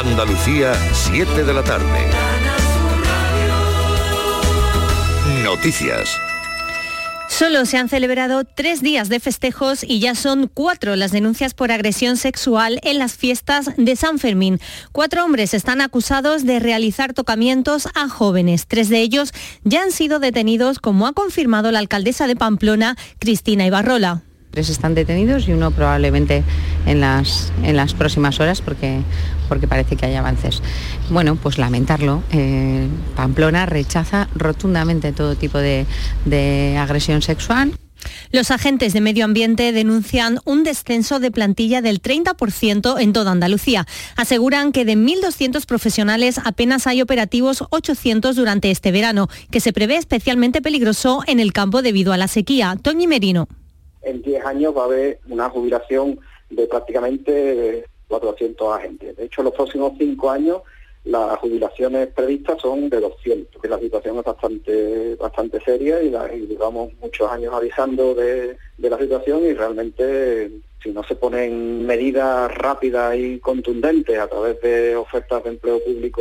Andalucía, 7 de la tarde. Noticias. Solo se han celebrado tres días de festejos y ya son cuatro las denuncias por agresión sexual en las fiestas de San Fermín. Cuatro hombres están acusados de realizar tocamientos a jóvenes. Tres de ellos ya han sido detenidos, como ha confirmado la alcaldesa de Pamplona, Cristina Ibarrola. Tres están detenidos y uno probablemente en las, próximas horas porque, parece que hay avances. Bueno, pues lamentarlo. Eh, Pamplona rechaza rotundamente todo tipo de, de agresión sexual. Los agentes de medio ambiente denuncian un descenso de plantilla del 30% en toda Andalucía. Aseguran que de 1.200 profesionales apenas hay operativos 800 durante este verano, que se prevé especialmente peligroso en el campo debido a la sequía. Toñi Merino en 10 años va a haber una jubilación de prácticamente 400 agentes. De hecho, los próximos 5 años las jubilaciones previstas son de 200, que la situación es bastante bastante seria y, la, y llevamos muchos años avisando de, de la situación y realmente si no se ponen medidas rápidas y contundentes a través de ofertas de empleo público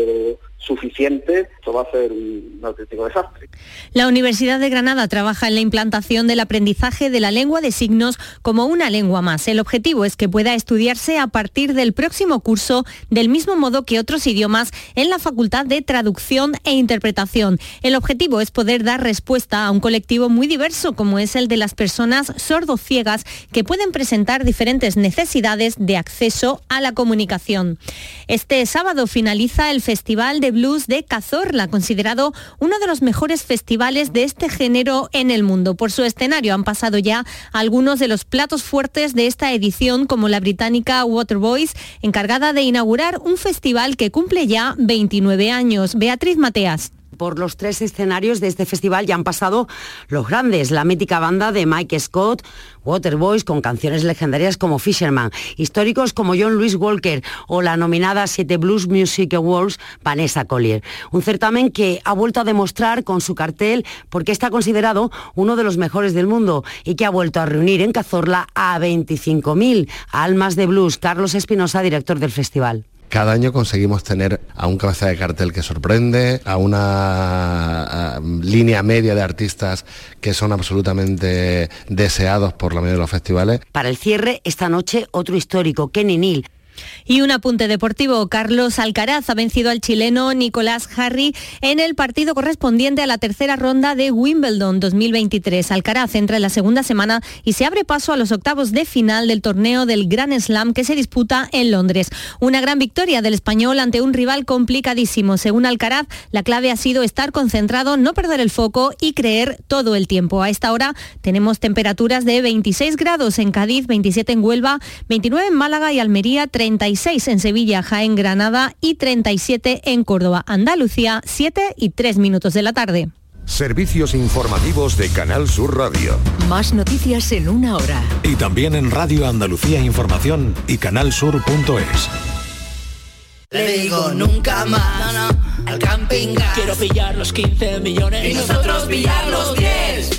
suficientes, esto va a ser un auténtico desastre. La Universidad de Granada trabaja en la implantación del aprendizaje de la lengua de signos como una lengua más. El objetivo es que pueda estudiarse a partir del próximo curso del mismo modo que otros idiomas en la Facultad de Traducción e Interpretación. El objetivo es poder dar respuesta a un colectivo muy diverso como es el de las personas sordociegas que pueden presentar diferentes necesidades de acceso a la comunicación. Este sábado finaliza el Festival de Blues de Cazorla, considerado uno de los mejores festivales de este género en el mundo. Por su escenario han pasado ya algunos de los platos fuertes de esta edición, como la británica Waterboys, encargada de inaugurar un festival que cumple ya 29 años. Beatriz Mateas por los tres escenarios de este festival ya han pasado los grandes, la mítica banda de Mike Scott, Waterboys con canciones legendarias como Fisherman, históricos como John Louis Walker o la nominada Siete Blues Music Awards Vanessa Collier. Un certamen que ha vuelto a demostrar con su cartel porque está considerado uno de los mejores del mundo y que ha vuelto a reunir en Cazorla a 25.000 almas de blues. Carlos Espinosa, director del festival. Cada año conseguimos tener a un cabeza de cartel que sorprende, a una línea media de artistas que son absolutamente deseados por la mayoría de los festivales. Para el cierre, esta noche otro histórico, Kenny Neal, y un apunte deportivo, Carlos Alcaraz ha vencido al chileno Nicolás Harry en el partido correspondiente a la tercera ronda de Wimbledon 2023. Alcaraz entra en la segunda semana y se abre paso a los octavos de final del torneo del Grand Slam que se disputa en Londres. Una gran victoria del español ante un rival complicadísimo. Según Alcaraz, la clave ha sido estar concentrado, no perder el foco y creer todo el tiempo. A esta hora tenemos temperaturas de 26 grados en Cádiz, 27 en Huelva, 29 en Málaga y Almería, 30 36 en Sevilla, Jaén, Granada y 37 en Córdoba, Andalucía, 7 y 3 minutos de la tarde. Servicios informativos de Canal Sur Radio. Más noticias en una hora. Y también en Radio Andalucía Información y canalsur.es. Le digo nunca más al camping Quiero pillar los 15 millones y nosotros pillar los 10.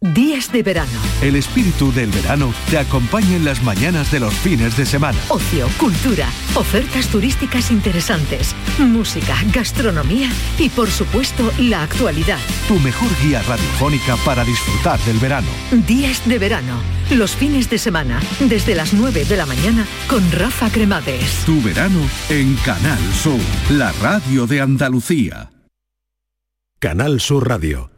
Días de verano. El espíritu del verano te acompaña en las mañanas de los fines de semana. Ocio, cultura, ofertas turísticas interesantes, música, gastronomía y por supuesto la actualidad. Tu mejor guía radiofónica para disfrutar del verano. Días de verano. Los fines de semana, desde las 9 de la mañana con Rafa Cremades. Tu verano en Canal Sur, la radio de Andalucía. Canal Sur Radio.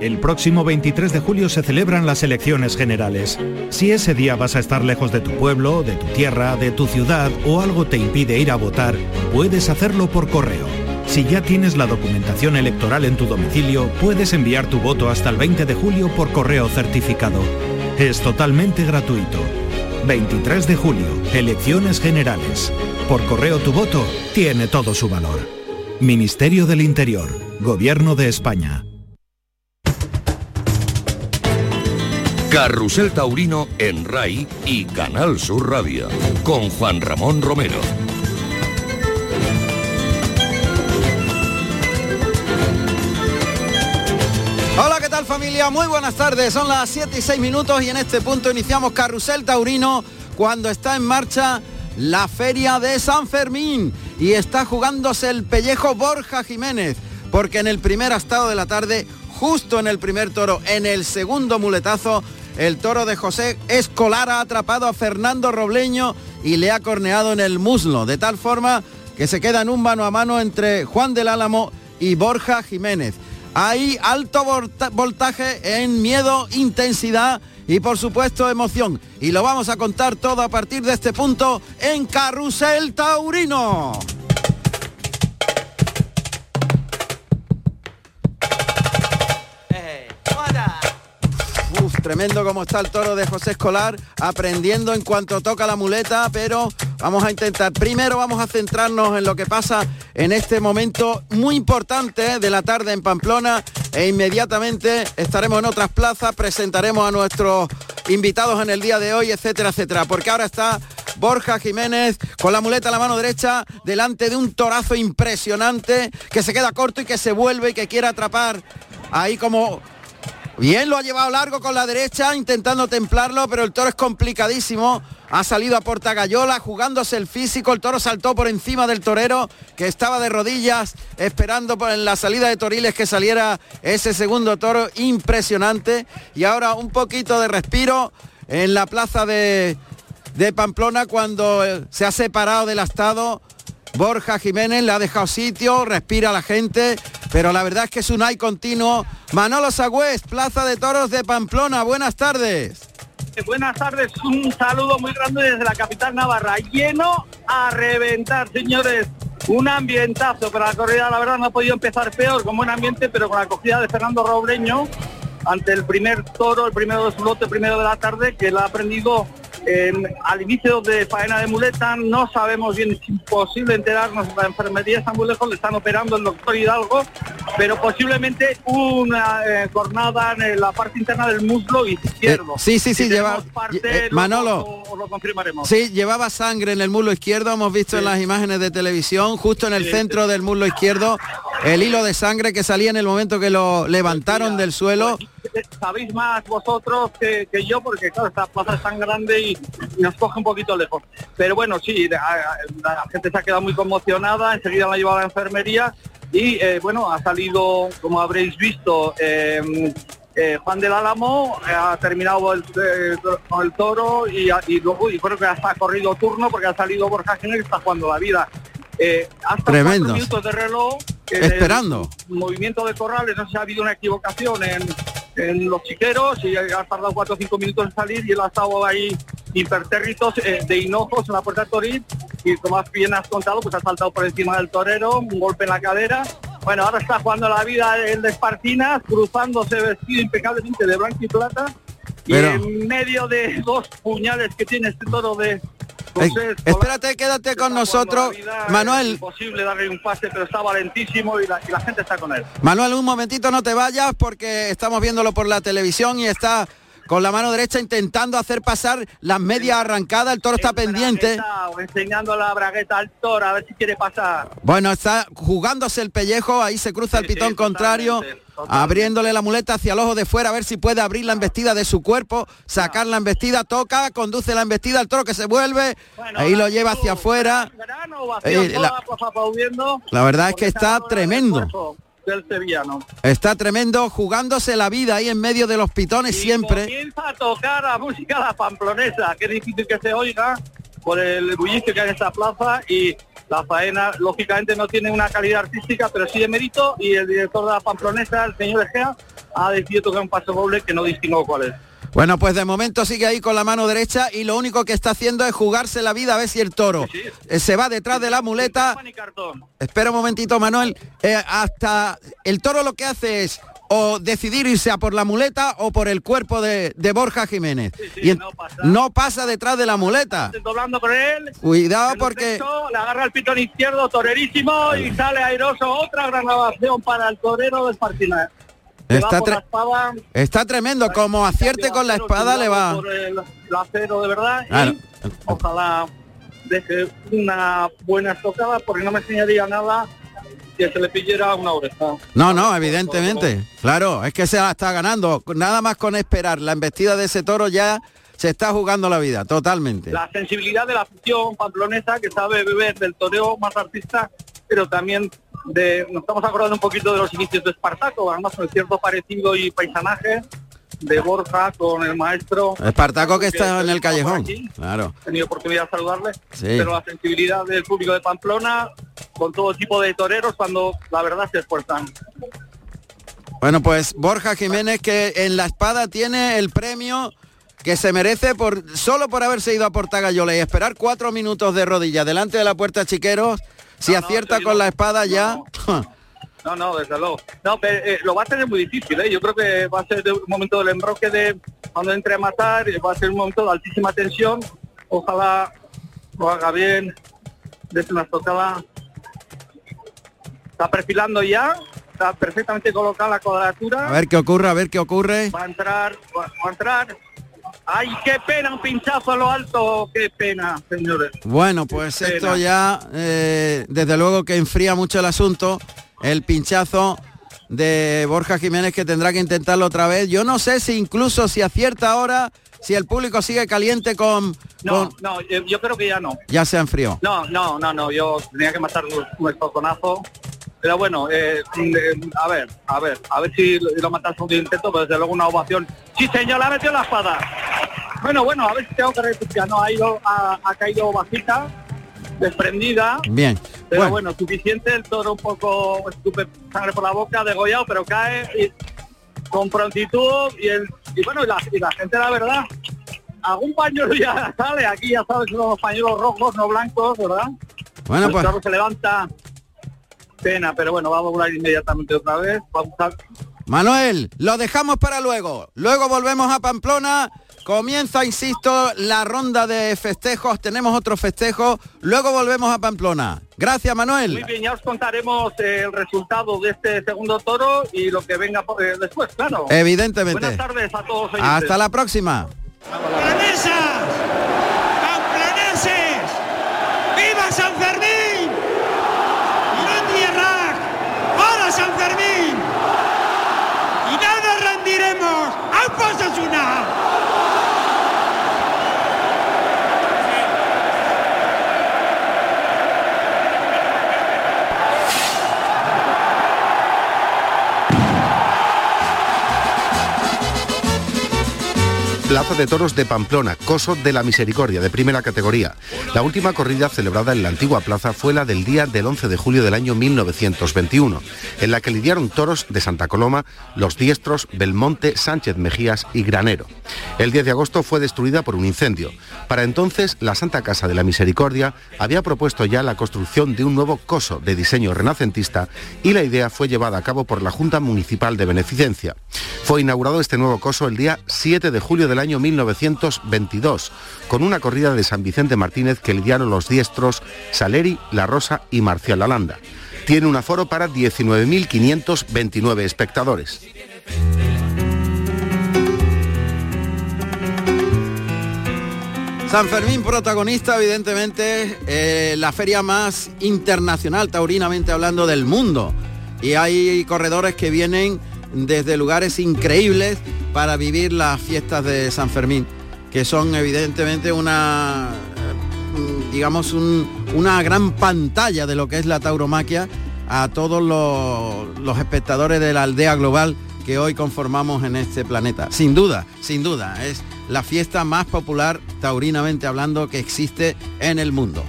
El próximo 23 de julio se celebran las elecciones generales. Si ese día vas a estar lejos de tu pueblo, de tu tierra, de tu ciudad o algo te impide ir a votar, puedes hacerlo por correo. Si ya tienes la documentación electoral en tu domicilio, puedes enviar tu voto hasta el 20 de julio por correo certificado. Es totalmente gratuito. 23 de julio, elecciones generales. Por correo tu voto tiene todo su valor. Ministerio del Interior, Gobierno de España. Carrusel Taurino en RAI y Canal Sur Radio con Juan Ramón Romero. Hola, ¿qué tal familia? Muy buenas tardes. Son las 7 y 6 minutos y en este punto iniciamos Carrusel Taurino cuando está en marcha la feria de San Fermín y está jugándose el pellejo Borja Jiménez porque en el primer estado de la tarde, justo en el primer toro, en el segundo muletazo, el toro de José Escolar ha atrapado a Fernando Robleño y le ha corneado en el muslo, de tal forma que se queda en un mano a mano entre Juan del Álamo y Borja Jiménez. Hay alto volta- voltaje en miedo, intensidad y por supuesto emoción. Y lo vamos a contar todo a partir de este punto en Carrusel Taurino. Tremendo como está el toro de José Escolar, aprendiendo en cuanto toca la muleta, pero vamos a intentar. Primero vamos a centrarnos en lo que pasa en este momento muy importante de la tarde en Pamplona e inmediatamente estaremos en otras plazas, presentaremos a nuestros invitados en el día de hoy, etcétera, etcétera, porque ahora está Borja Jiménez con la muleta en la mano derecha delante de un torazo impresionante que se queda corto y que se vuelve y que quiere atrapar ahí como Bien, lo ha llevado largo con la derecha, intentando templarlo, pero el toro es complicadísimo. Ha salido a Portagayola, jugándose el físico. El toro saltó por encima del torero, que estaba de rodillas, esperando por en la salida de Toriles que saliera ese segundo toro impresionante. Y ahora un poquito de respiro en la plaza de, de Pamplona cuando se ha separado del astado. Borja Jiménez le ha dejado sitio, respira la gente, pero la verdad es que es un hay continuo. Manolo Sagüez, Plaza de Toros de Pamplona, buenas tardes. Eh, Buenas tardes, un saludo muy grande desde la capital Navarra, lleno a reventar, señores. Un ambientazo, pero la corrida la verdad no ha podido empezar peor, con buen ambiente, pero con la acogida de Fernando Robleño ante el primer toro, el primero de su lote, primero de la tarde, que la ha aprendido al inicio de faena de muleta. No sabemos bien, es imposible enterarnos, la enfermería está muy lejos, le están operando el doctor Hidalgo, pero posiblemente una eh, cornada en la parte interna del muslo izquierdo. Eh, sí, sí, sí, Si lleva- parte, eh, Manolo. Lo, lo confirmaremos. Sí, llevaba sangre en el muslo izquierdo, hemos visto en las imágenes de televisión, justo en el Sí, centro del muslo izquierdo, el hilo de sangre que salía en el momento que lo levantaron del suelo. Sabéis más vosotros que, que yo, porque claro, esta plaza es tan grande y, nos coge un poquito lejos. Pero bueno, sí, la, la gente se ha quedado muy conmocionada, enseguida la ha llevado a la enfermería y eh, bueno, ha salido, como habréis visto, eh, eh, Juan del Álamo eh, ha terminado el, eh, con el toro y, luego y creo que hasta ha corrido turno porque ha salido Borja Jiménez que está jugando la vida. Eh, hasta minutos de reloj. eh, Esperando. movimiento de corrales, no sé si ha habido una equivocación en, en los chiqueros y ha tardado cuatro o cinco minutos en salir y él ha estado ahí impertérritos eh, de hinojos en la puerta de Toril y como bien has contado, pues ha saltado por encima del torero, un golpe en la cadera. Bueno, ahora está jugando la vida el de Espartinas, cruzándose vestido impecablemente de blanco y plata y en medio de dos puñales que tiene este toro de, José, Espérate, quédate con nosotros. Es Manuel, imposible darle un pase, pero está valentísimo y la, y la gente está con él. Manuel, un momentito no te vayas porque estamos viéndolo por la televisión y está con la mano derecha intentando hacer pasar las medias arrancadas. El toro está pendiente. Enseñando la bragueta al toro a ver si quiere pasar. Bueno, está jugándose el pellejo, ahí se cruza el pitón contrario, abriéndole la muleta hacia el ojo de fuera a ver si puede abrir la embestida de su cuerpo, sacar la embestida, toca, conduce la embestida, el toro que se vuelve, ahí lo lleva hacia afuera. Vacío, Eh, la- toda, pues, aplaudiendo, La verdad es que está tremendo. Del sevillano. Está tremendo, jugándose la vida ahí en medio de los pitones siempre. Comienza a tocar la música la pamplonesa, que es difícil que se oiga por el bullicio que hay en esta plaza y la faena lógicamente no tiene una calidad artística, pero sí de mérito y el director de la pamplonesa, el señor Egea, ha decidido tocar un paso doble que no distingo cuál es. Bueno, pues de momento sigue ahí con la mano derecha y lo único que está haciendo es jugarse la vida a ver si el toro eh, se va detrás de la muleta. Espera un momentito, Manuel. Eh, hasta el toro lo que hace es o decidir irse a por la muleta o por el cuerpo de, de Borja Jiménez. y en- no, pasa. detrás de la muleta. Doblando con él. Cuidado porque... le agarra el pitón izquierdo, torerísimo y sale airoso. Otra gran grabación para el torero del Martínez. Está, por la tre- espada, está tremendo, como acierte con la espada le va... por el, el acero de verdad. y Claro. ojalá deje una buena estocada porque no me enseñaría nada que se le pillera una oreja. No, no, evidentemente. Claro, es que se la está ganando. Nada más con esperar la embestida de ese toro ya se está jugando la vida, totalmente. La sensibilidad de la afición pamplonesa que sabe beber del toreo más artista, pero también de, nos estamos acordando un poquito de los inicios de Espartaco, además con cierto parecido y paisanaje de Borja con el maestro. Espartaco que está en el callejón. aquí. Claro. He tenido oportunidad de saludarle, Sí. pero la sensibilidad del público de Pamplona con todo tipo de toreros cuando la verdad se esfuerzan. Bueno, pues Borja Jiménez que en la espada tiene el premio que se merece por solo por haberse ido a Portagayola y esperar cuatro minutos de rodilla delante de la puerta Chiqueros. Si acierta con la espada ya... No, no, desde luego. No, pero eh, lo va a tener muy difícil, ¿eh? Yo creo que va a ser de un momento del embroque de cuando entre a matar, eh, va a ser un momento de altísima tensión. Ojalá lo haga bien, desde una estocada. Está perfilando ya, está perfectamente colocada la cuadratura. A ver qué ocurre, a ver qué ocurre. Va a entrar, va, va a entrar. ¡Ay, qué pena! Un pinchazo a lo alto, qué pena, señores. Bueno, pues Qué esto pena. ya, eh, desde luego que enfría mucho el asunto. El pinchazo de Borja Jiménez que tendrá que intentarlo otra vez. Yo no sé si incluso si acierta ahora, si el público sigue caliente con... No, con- no, yo, yo creo que ya no. ya se enfrió. No, no, no, no, yo tenía que matar un, un. Pero bueno, eh, eh, a ver, a ver, a ver si lo, matas un intento, pero desde luego una ovación. Sí, señor, la metió la espada. Bueno, bueno, a ver si tengo que rectificar. No, ha, ido, ha, ha caído bajita, desprendida. Bien. Pero Bueno, bueno, suficiente, el toro un poco escupe sangre por la boca, degollado, pero cae y- con prontitud y, el, y bueno, y la, y la gente, la verdad, algún pañuelo ya sale, aquí ya sabes, son los pañuelos rojos, no blancos, ¿verdad? Bueno, el pues- toro se levanta, pena, pero bueno, vamos a volar inmediatamente otra vez, vamos a... Manuel, lo dejamos para luego. Luego volvemos a Pamplona. Comienza, insisto, la ronda de festejos. Tenemos otro festejo. Luego volvemos a Pamplona. Gracias, Manuel. Muy bien, ya os contaremos eh, el resultado de este segundo toro y lo que venga eh, después, claro. Evidentemente. Buenas tardes a todos. oyentes. Hasta la próxima. ¡Viva San Fermín! Posso assinar? Plaza de Toros de Pamplona, Coso de la Misericordia, de primera categoría. La última corrida celebrada en la antigua plaza fue la del día del 11 de julio del año 1921, en la que lidiaron toros de Santa Coloma, Los Diestros, Belmonte, Sánchez Mejías y Granero. El 10 de agosto fue destruida por un incendio. Para entonces, la Santa Casa de la Misericordia había propuesto ya la construcción de un nuevo coso de diseño renacentista y la idea fue llevada a cabo por la Junta Municipal de Beneficencia. Fue inaugurado este nuevo coso el día 7 de julio del año 1922, con una corrida de San Vicente Martínez que lidiaron los diestros Saleri, La Rosa y Marcial Lalanda. Tiene un aforo para 19.529 espectadores. San Fermín protagonista, evidentemente, eh, la feria más internacional, taurinamente hablando, del mundo. Y hay corredores que vienen desde lugares increíbles para vivir las fiestas de San Fermín, que son evidentemente una, eh, digamos, un- una gran pantalla de lo que es la tauromaquia a todos los espectadores de la aldea global que hoy conformamos en este planeta. Sin duda, sin duda, es la fiesta más popular taurinamente hablando que existe en el mundo.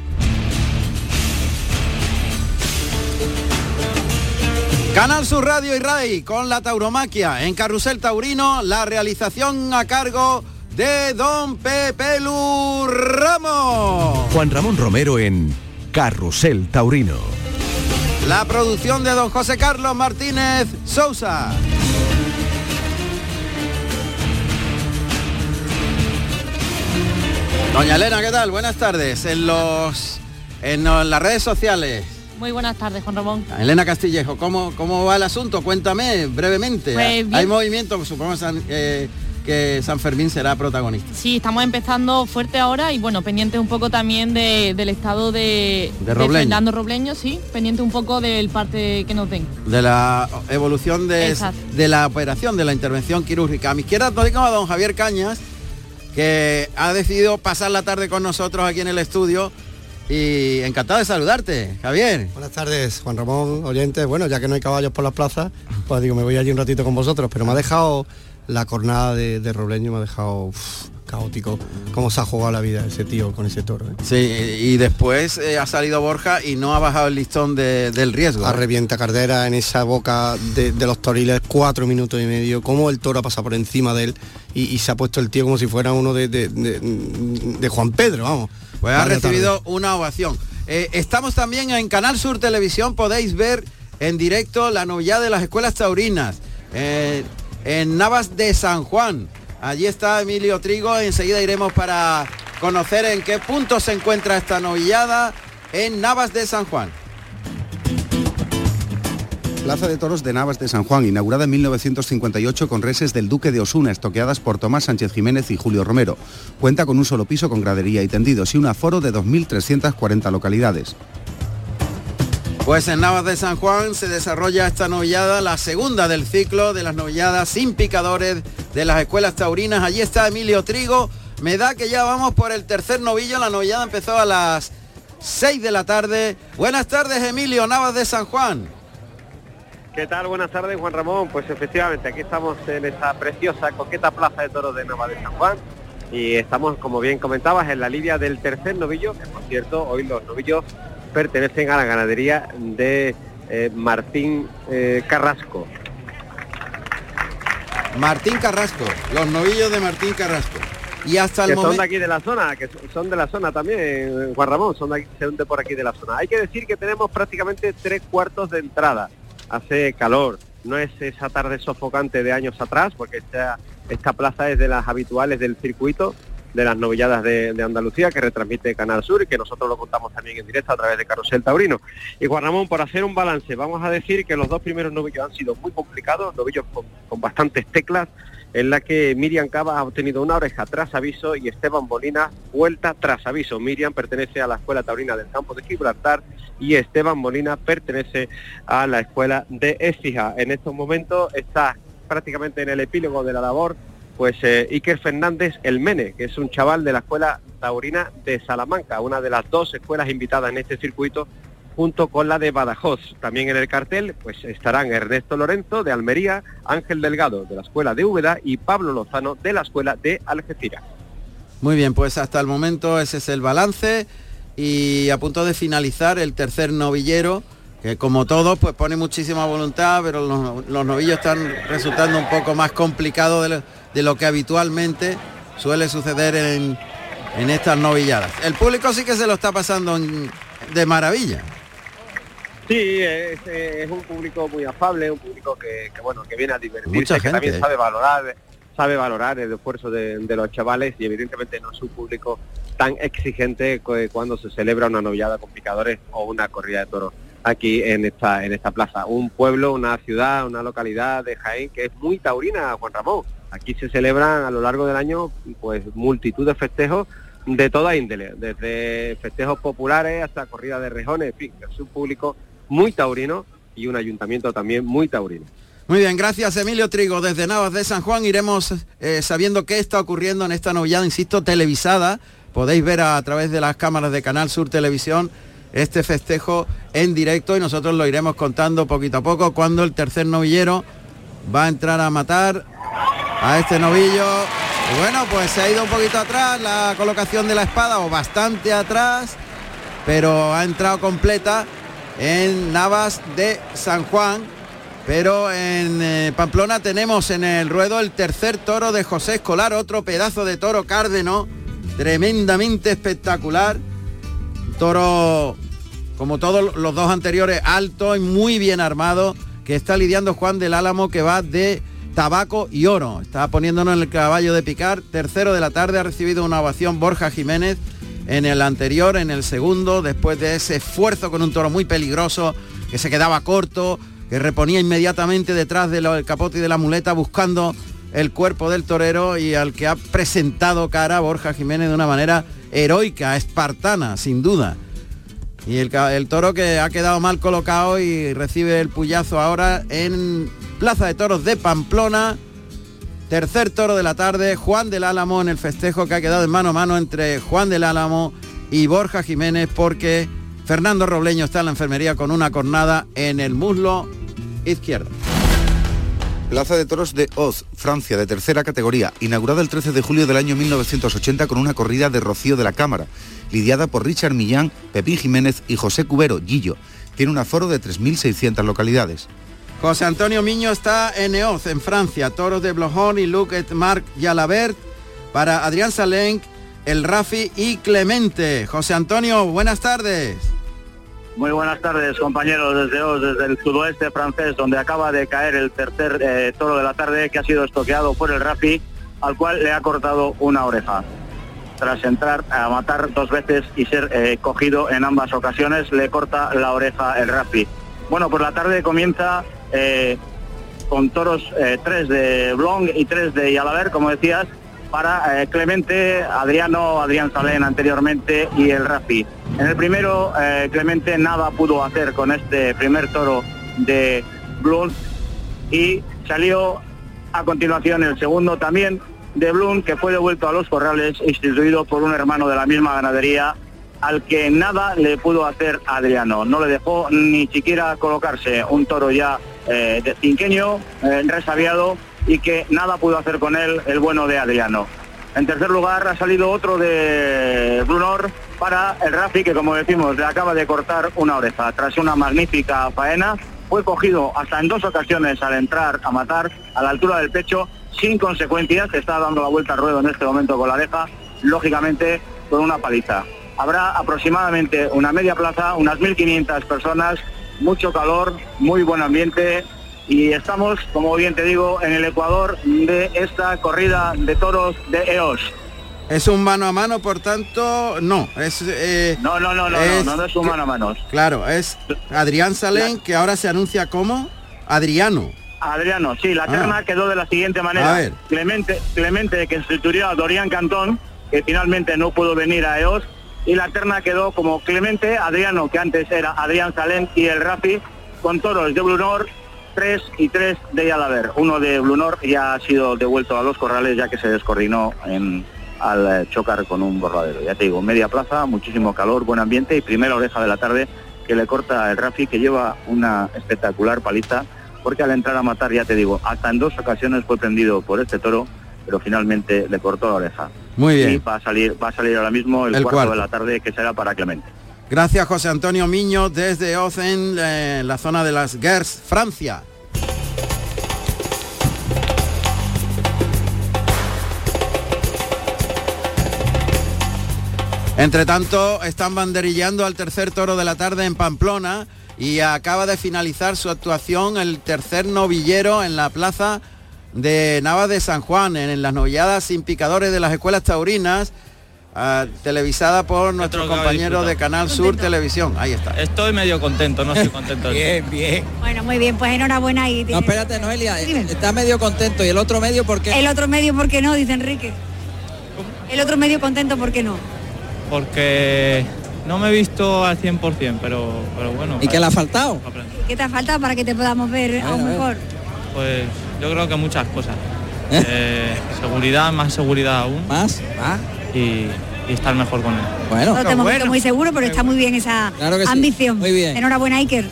Canal Sur Radio y RAI con la tauromaquia en Carrusel Taurino, la realización a cargo de Don Pepe Lu Ramos. Juan Ramón Romero en Carrusel Taurino. La producción de Don José Carlos Martínez Sousa. Doña Elena, ¿qué tal? Buenas tardes. En los en las redes sociales. Muy buenas tardes, Juan Ramón. Elena Castillejo, ¿cómo, ¿cómo va el asunto? Cuéntame brevemente. Pues Hay movimiento, supongo eh, que San Fermín será protagonista. Sí, estamos empezando fuerte ahora y bueno, pendiente un poco también de- del estado de, De Robleño. Fernando Robleño, sí, pendiente un poco del parte que nos den. De la evolución de, de la operación, de la intervención quirúrgica. A mi izquierda tengo a don Javier Cañas, que ha decidido pasar la tarde con nosotros aquí en el estudio. Y encantado de saludarte, Javier. Buenas tardes, Juan Ramón, oyentes. Bueno, ya que no hay caballos por las plazas, pues digo, me voy allí un ratito con vosotros, pero me ha dejado la cornada de, de Robleño, me ha dejado uf, caótico. Cómo se ha jugado la vida ese tío con ese toro. ¿eh? Sí, y después eh, ha salido Borja y no ha bajado el listón de- del riesgo. A revienta Cardera en esa boca de, de los toriles, cuatro minutos y medio, cómo el toro ha pasado por encima de él y, y se ha puesto el tío como si fuera uno de, de- de- de Juan Pedro, vamos. Pues ha recibido una ovación. Eh, estamos también en Canal Sur Televisión, podéis ver en directo la novillada de las escuelas taurinas eh, en Navas de San Juan. Allí está Emilio Trigo, enseguida iremos para conocer en qué punto se encuentra esta novillada en Navas de San Juan. Plaza de Toros de Navas de San Juan, inaugurada en 1958 con reses del Duque de Osuna, estoqueadas por Tomás Sánchez Jiménez y Julio Romero. Cuenta con un solo piso con gradería y tendidos y un aforo de 2.340 localidades. Pues en Navas de San Juan se desarrolla esta novillada, la segunda del ciclo de las novilladas sin picadores de las escuelas taurinas. Allí está Emilio Trigo. Me da que ya vamos por el tercer novillo. La novillada empezó a las 6 de la tarde. Buenas tardes, Emilio, Navas de San Juan. ¿Qué tal? Buenas tardes, Juan Ramón. Pues efectivamente, aquí estamos en esta preciosa, coqueta plaza de toros de Nava de San Juan. Y estamos, como bien comentabas, en la lidia del tercer novillo, que por cierto, hoy los novillos pertenecen a la ganadería de eh, Martín eh, Carrasco. Martín Carrasco, los novillos de Martín Carrasco. Y hasta el que son de aquí de la zona, que son- son de la zona también, Juan Ramón, son de aquí, son de por aquí de la zona. Hay que decir que tenemos prácticamente tres cuartos de entrada. Hace calor, no es esa tarde sofocante de años atrás, porque esta, esta plaza es de las habituales del circuito de las novilladas de, Andalucía que retransmite Canal Sur y que nosotros lo contamos también en directo a través de Carrusel Taurino. Y Juan Ramón, por hacer un balance, vamos a decir que los dos primeros novillos han sido muy complicados, novillos con, con bastantes teclas, en la que Miriam Cava ha obtenido una oreja tras aviso y Esteban Molina vuelta tras aviso. Miriam pertenece a la Escuela Taurina del Campo de Gibraltar y Esteban Molina pertenece a la Escuela de Écija. En estos momentos está prácticamente en el epílogo de la labor pues eh, Iker Fernández El Mene, que es un chaval de la Escuela Taurina de Salamanca, una de las dos escuelas invitadas en este circuito junto con la de Badajoz. También en el cartel pues estarán Ernesto Lorenzo de Almería, Ángel Delgado de la Escuela de Úbeda y Pablo Lozano de la Escuela de Algeciras. Muy bien, pues hasta el momento ese es el balance y a punto de finalizar el tercer novillero, que como todos pues pone muchísima voluntad, pero los, los novillos están resultando un poco más complicados de lo, de lo que habitualmente suele suceder en, en estas novilladas. El público sí que se lo está pasando de maravilla. Sí, es, es un público muy afable, un público que, que, bueno que viene a divertirse, Mucha que también gente, sabe valorar sabe valorar el esfuerzo de, de los chavales y evidentemente no es un público tan exigente cuando se celebra una novillada con picadores o una corrida de toros aquí en esta en esta plaza. Un pueblo, una ciudad, una localidad de Jaén que es muy taurina, Juan Ramón. Aquí se celebran a lo largo del año pues multitud de festejos de toda índole, desde festejos populares hasta corrida de rejones, en fin, es un público muy taurino y un ayuntamiento también muy taurino. Muy bien, gracias Emilio Trigo. Desde Navas de San Juan iremos eh, sabiendo qué está ocurriendo en esta novillada, insisto, televisada. Podéis ver a, través de las cámaras de Canal Sur Televisión este festejo en directo y nosotros lo iremos contando poquito a poco cuando el tercer novillero va a entrar a matar a este novillo. Bueno, pues se ha ido un poquito atrás la colocación de la espada o bastante atrás, pero ha entrado completa en Navas de San Juan. Pero en eh, Pamplona tenemos en el ruedo el tercer toro de José Escolar, otro pedazo de toro cárdeno, tremendamente espectacular. Toro, como todos los dos anteriores, alto y muy bien armado, que está lidiando Juan del Álamo, que va de tabaco y oro. Está poniéndonos en el caballo de picar. Tercero de la tarde ha recibido una ovación Borja Jiménez en el anterior, en el segundo, después de ese esfuerzo con un toro muy peligroso, que se quedaba corto, que reponía inmediatamente detrás del capote y de la muleta buscando el cuerpo del torero y al que ha presentado cara Borja Jiménez de una manera heroica, espartana, sin duda. Y el, el toro que ha quedado mal colocado y recibe el puyazo ahora en Plaza de Toros de Pamplona. Tercer toro de la tarde, Juan del Álamo en el festejo que ha quedado en mano a mano entre Juan del Álamo y Borja Jiménez porque Fernando Robleño está en la enfermería con una cornada en el muslo izquierdo. Plaza de Toros de Oz, Francia, de tercera categoría, inaugurada el 13 de julio del año 1980 con una corrida de Rocío de la Cámara, lidiada por Richard Millán, Pepín Jiménez y José Cubero, Gillo. Tiene un aforo de 3.600 localidades. José Antonio Miño está en Eoz, en Francia. Toros de Blojón y Luc et Marc Jalabert para Adrián Salenc, El Rafi y Clemente. José Antonio, buenas tardes. Muy buenas tardes, compañeros, desde Oz, desde el sudoeste francés, donde acaba de caer el tercer eh, toro de la tarde que ha sido estoqueado por el Rafi, al cual le ha cortado una oreja. Tras entrar a matar dos veces y ser eh, cogido en ambas ocasiones, le corta la oreja el Rafi. Bueno, pues la tarde comienza eh, con toros eh, tres de Blong y tres de Yalaber, como decías, para eh, Clemente, Adriano, Adrián Salén anteriormente y el Rafi. En el primero, eh, Clemente nada pudo hacer con este primer toro de Blum y salió a continuación el segundo también de Blum, que fue devuelto a los corrales, instituido por un hermano de la misma ganadería, al que nada le pudo hacer Adriano. No le dejó ni siquiera colocarse un toro ya eh, de cinqueño, eh, resabiado, y que nada pudo hacer con él el bueno de Adriano. En tercer lugar ha salido otro de Brunor para el Rafi, que como decimos le acaba de cortar una oreja. Tras una magnífica faena, fue cogido hasta en dos ocasiones al entrar a matar a la altura del pecho, sin consecuencias, está dando la vuelta al ruedo en este momento con la oreja, lógicamente con una paliza. Habrá aproximadamente una media plaza, unas 1.500 personas, mucho calor, muy buen ambiente y estamos, como bien te digo, en el Ecuador de esta corrida de toros de EOS. Es un mano a mano, por tanto, no. Es, eh, No, no, no, no, no, no, no es un mano a mano. Claro, es Adrián Salén, que ahora se anuncia como Adriano. Adriano, sí, la Ah. terna quedó de la siguiente manera. A ver. Clemente, Clemente que sustituyó a Dorian Cantón, que finalmente no pudo venir a EOS, y la terna quedó como Clemente, Adriano, que antes era Adrián Salén, y el Rafi, con toros de Blunor, 3 y 3 de Yalaver. Uno de Blunor ya ha sido devuelto a los corrales ya que se descoordinó en, al eh, chocar con un borradero. Ya te digo, media plaza, muchísimo calor, buen ambiente y primera oreja de la tarde que le corta el Rafi, que lleva una espectacular paliza, porque al entrar a matar, ya te digo, hasta en dos ocasiones fue prendido por este toro, pero finalmente le cortó la oreja. Muy bien. Y va a salir, va a salir ahora mismo el, El cuarto, cuarto. de la tarde, que será para Clemente. Gracias, José Antonio Miño, desde Ozen, eh, la zona de las Gers, Francia. Entre tanto, están banderillando al tercer toro de la tarde en Pamplona y acaba de finalizar su actuación el tercer novillero en la plaza de Navas de San Juan, en las novilladas sin picadores de las escuelas taurinas, ah, televisada por nuestro compañero de. Canal Sur Televisión. Ahí está. Estoy medio contento, no estoy contento. Bien, bien. Bueno, muy bien, pues enhorabuena y No, espérate, Noelia, está medio contento. ¿Y el otro medio por qué? el otro medio, ¿por qué no? Dice Enrique. El otro medio contento, ¿por qué no? Porque no me he visto al 100%, pero, pero bueno. ¿Y qué le ha faltado? ¿Qué te ha faltado para que te podamos ver aún mejor? Pues yo creo que muchas cosas. Eh, seguridad, más seguridad aún. ¿Más? Y, y estar mejor con él. Bueno, no te hemos visto muy seguro, pero está muy bien esa Claro que sí. ambición. Muy bien. Enhorabuena, Iker.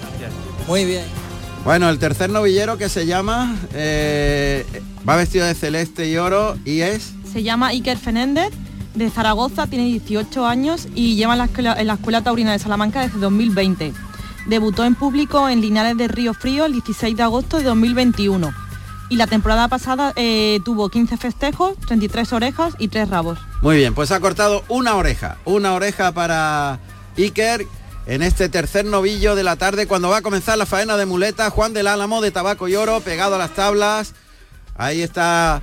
Muy bien. Bueno, el tercer novillero que se llama, eh, va vestido de celeste y oro y es... Se llama Iker Fernández, de Zaragoza, tiene 18 años y lleva en la escuela, en la escuela taurina de Salamanca desde 2020. Debutó en público en Linares de Río Frío el 16 de agosto de 2021. Y la temporada pasada eh, tuvo 15 festejos, 33 orejas y 3 rabos. Muy bien, pues ha cortado una oreja, una oreja para Iker en este tercer novillo de la tarde cuando va a comenzar la faena de muleta. Juan del Álamo de Tabaco y Oro pegado a las tablas. Ahí está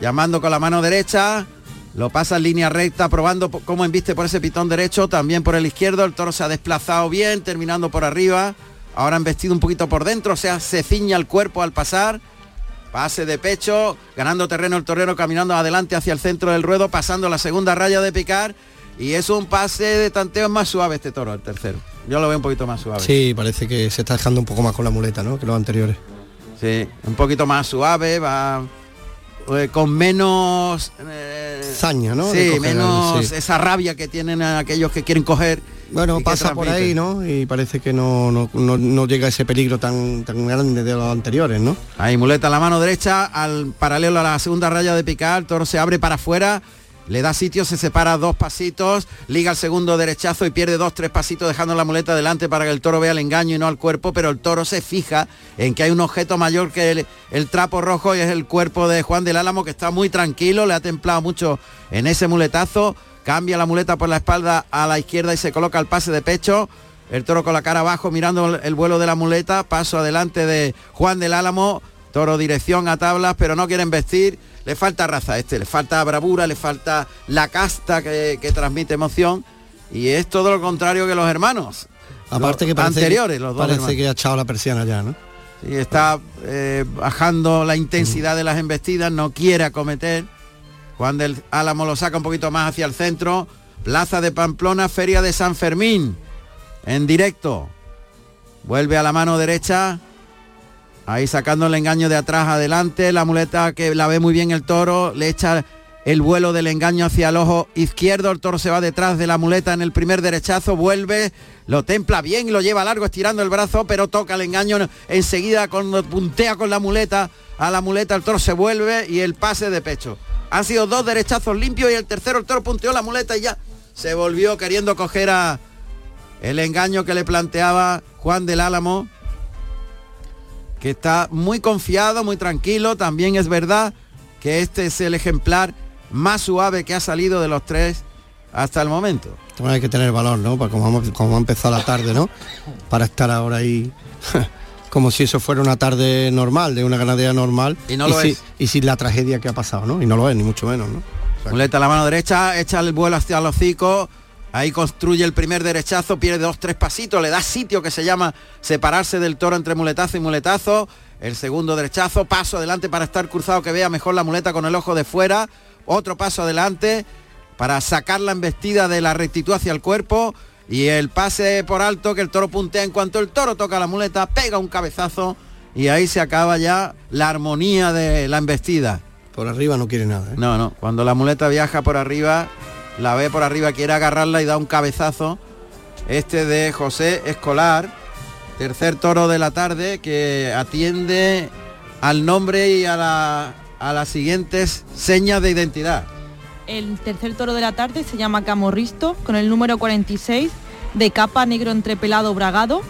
llamando con la mano derecha. Lo pasa en línea recta, probando cómo embiste por ese pitón derecho, también por el izquierdo. El toro se ha desplazado bien, terminando por arriba. Ahora han vestido un poquito por dentro, o sea, se ciña el cuerpo al pasar. Pase de pecho, ganando terreno el torero, caminando adelante hacia el centro del ruedo, pasando la segunda raya de picar. Y es un pase de tanteo más suave este toro, el tercero. Yo lo veo un poquito más suave. Sí, parece que se está dejando un poco más con la muleta, ¿no? Que los anteriores. Sí, un poquito más suave, va eh, con menos... eh, Zaña, ¿no? De Sí, coger, menos sí. esa rabia que tienen aquellos que quieren coger. Bueno, pasa por ahí. ¿no? Y parece que no, no, no- no llega ese peligro tan, tan grande de los anteriores, ¿no? Ahí muleta la mano derecha al paralelo a la segunda raya de picar, el toro se abre para afuera, le da sitio, se separa dos pasitos, liga el segundo derechazo y pierde dos, tres pasitos dejando la muleta delante para que el toro vea el engaño y no al cuerpo, pero el toro se fija en que hay un objeto mayor que el, el trapo rojo y es el cuerpo de Juan del Álamo que está muy tranquilo, le ha templado mucho en ese muletazo, cambia la muleta por la espalda a la izquierda y se coloca el pase de pecho. El toro con la cara abajo mirando el- el vuelo de la muleta, paso adelante de Juan del Álamo, toro dirección a tablas, pero no quieren vestir. Le falta raza a este, le falta bravura, le falta la casta que, que transmite emoción. Y es todo lo contrario que los hermanos. Aparte Los que parece, anteriores, los dos parece hermanos. que ha echado la persiana ya, ¿no? Sí, está eh, bajando la intensidad de las embestidas, no quiere acometer. Juan del Álamo lo saca un poquito más hacia el centro. Plaza de Pamplona, Feria de San Fermín. En directo. Vuelve a la mano derecha. Ahí sacando el engaño de atrás adelante. La muleta que la ve muy bien el toro. Le echa el vuelo del engaño hacia el ojo izquierdo. El toro se va detrás de la muleta en el primer derechazo. Vuelve. Lo templa bien y lo lleva largo estirando el brazo. Pero toca el engaño enseguida cuando puntea con la muleta. A la muleta el toro se vuelve y el pase de pecho. Han sido dos derechazos limpios y el tercero el toro punteó la muleta y ya se volvió queriendo coger a el engaño que le planteaba Juan del Álamo que está muy confiado, muy tranquilo. También es verdad que este es el ejemplar más suave que ha salido de los tres hasta el momento. Bueno, hay que tener valor, ¿no? Para como, como ha empezado la tarde, ¿no? Para estar ahora ahí como si eso fuera una tarde normal, de una ganadería normal. Y no lo si- es. Y sin la tragedia que ha pasado, ¿no? Y no lo es, ni mucho menos, ¿no? Muleta a la mano derecha, echa el vuelo hacia el hocico. Ahí construye el primer derechazo, pierde dos, tres pasitos, le da sitio que se llama separarse del toro entre muletazo y muletazo. El segundo derechazo, paso adelante para estar cruzado que vea mejor la muleta con el ojo de fuera. Otro paso adelante para sacar la embestida de la rectitud hacia el cuerpo. Y el pase por alto que el toro puntea en cuanto el toro toca la muleta, pega un cabezazo y ahí se acaba ya la armonía de la embestida. Por arriba no quiere nada, ¿eh? No, no. Cuando la muleta viaja por arriba, la ve por arriba, quiere agarrarla y da un cabezazo. Este de José Escolar, tercer toro de la tarde, que atiende al nombre y a, la- a las siguientes señas de identidad. El tercer toro de la tarde se llama Camorristo, con el número 46, de capa negro entrepelado bragado,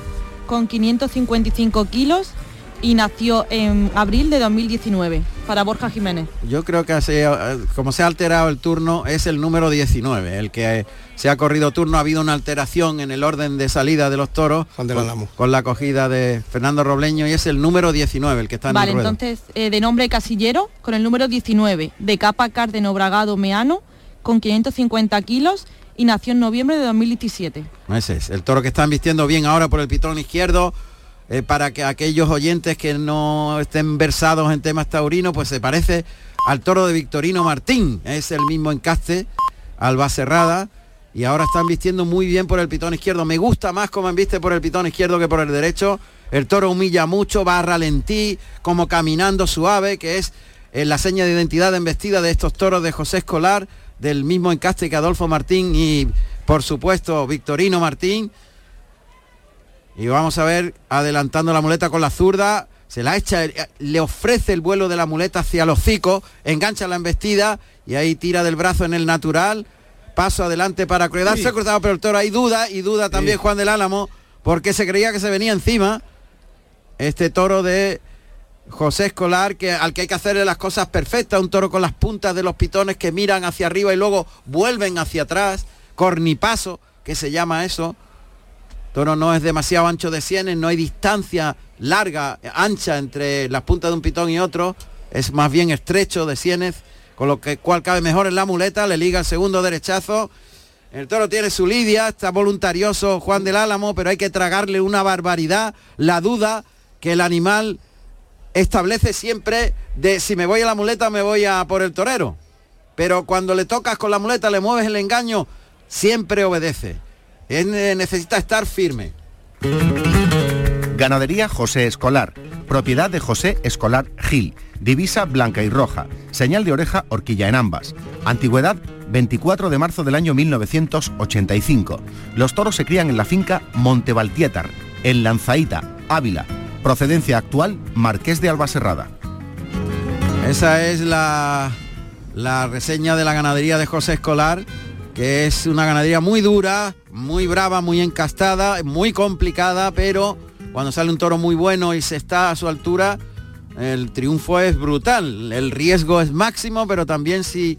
con 555 kilos y nació en abril de 2019. para Borja Jiménez. Yo creo que así, eh, como se ha alterado el turno, es el número 19, el que eh, se ha corrido turno. Ha habido una alteración en el orden de salida de los toros con la acogida de Fernando Robleño y es el número 19, el que está en Vale, el ruedo. entonces eh, de nombre casillero con el número 19 de capa cárdeno bragado meano con 550 kilos y nació en noviembre de 2017. Ese es, el toro que están vistiendo bien ahora por el pitón izquierdo, eh, para que aquellos oyentes que no estén versados en temas taurinos, pues se parece al toro de Victorino Martín, es el mismo encaste, alba cerrada, y ahora están vistiendo muy bien por el pitón izquierdo. Me gusta más como viste por el pitón izquierdo que por el derecho. El toro humilla mucho, va a ralentí, como caminando suave, que es eh, la seña de identidad en vestida de estos toros de José Escolar, del mismo encaste que Adolfo Martín y por supuesto Victorino Martín. Y vamos a ver, adelantando la muleta con la zurda, se la echa, eh, le ofrece el vuelo de la muleta hacia los hocico, engancha la embestida y ahí tira del brazo en el natural. Paso adelante para Cruedad, Sí. se ha cruzado pero el toro hay duda y duda también Sí. Juan del Álamo porque se creía que se venía encima este toro de José Escolar, que, al que hay que hacerle las cosas perfectas, un toro con las puntas de los pitones que miran hacia arriba y luego vuelven hacia atrás, cornipaso, que se llama eso. Toro no es demasiado ancho de sienes, no hay distancia larga, ancha entre las puntas de un pitón y otro, es más bien estrecho de sienes, con lo que cual cabe mejor en la muleta, le liga el segundo derechazo. El toro tiene su lidia, está voluntarioso Juan del Álamo, pero hay que tragarle una barbaridad, la duda que el animal establece siempre de si me voy a la muleta me voy a por el torero. Pero cuando le tocas con la muleta, le mueves el engaño, siempre obedece. Eh, necesita estar firme. Ganadería José Escolar. Propiedad de José Escolar Gil. Divisa blanca y roja. Señal de oreja horquilla en ambas. Antigüedad 24 de marzo del año 1985. Los toros se crían en la finca Montevaltietar, en Lanzaíta, Ávila. Procedencia actual Marqués de Albaserrada. Esa es la, la reseña de la ganadería de José Escolar, que es una ganadería muy dura, muy brava, muy encastada, muy complicada, pero cuando sale un toro muy bueno y se está a su altura, el triunfo es brutal. El riesgo es máximo, pero también si,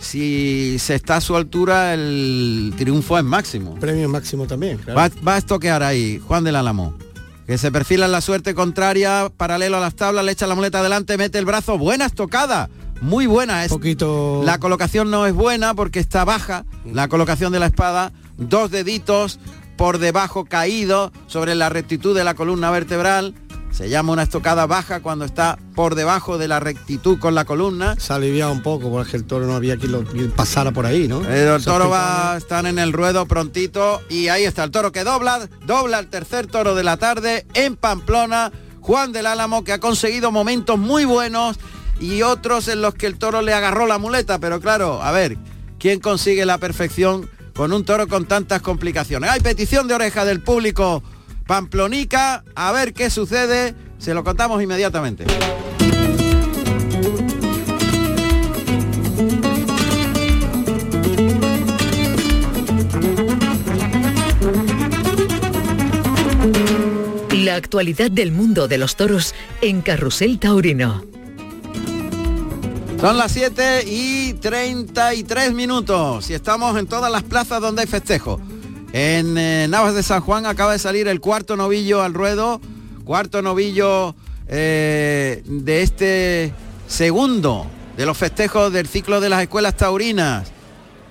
si se está a su altura, el triunfo es máximo. Premio máximo también. claro. Va, va a estoquear ahí, Juan del Álamo. Que se perfila en la suerte contraria, paralelo a las tablas, le echa la muleta adelante, mete el brazo. Buena estocada, muy buena. Es, poquito... La colocación no es buena porque está baja. La colocación de la espada, dos deditos por debajo caídos sobre la rectitud de la columna vertebral. Se llama una estocada baja cuando está por debajo de la rectitud con la columna. Se ha aliviado un poco porque el toro no había quien lo quien pasara por ahí, ¿no? El Se toro va a estar en el ruedo prontito y ahí está el toro que dobla, dobla el tercer toro de la tarde en Pamplona, Juan del Álamo que ha conseguido momentos muy buenos y otros en los que el toro le agarró la muleta, pero claro, a ver, ¿quién consigue la perfección con un toro con tantas complicaciones? Hay petición de oreja del público pamplonica, a ver qué sucede, se lo contamos inmediatamente. La actualidad del mundo de los toros en Carrusel Taurino. Son las 7 y 33 minutos y estamos en todas las plazas donde hay festejo. En eh, Navas de San Juan acaba de salir el cuarto novillo al ruedo, cuarto novillo eh, de este segundo de los festejos del ciclo de las escuelas taurinas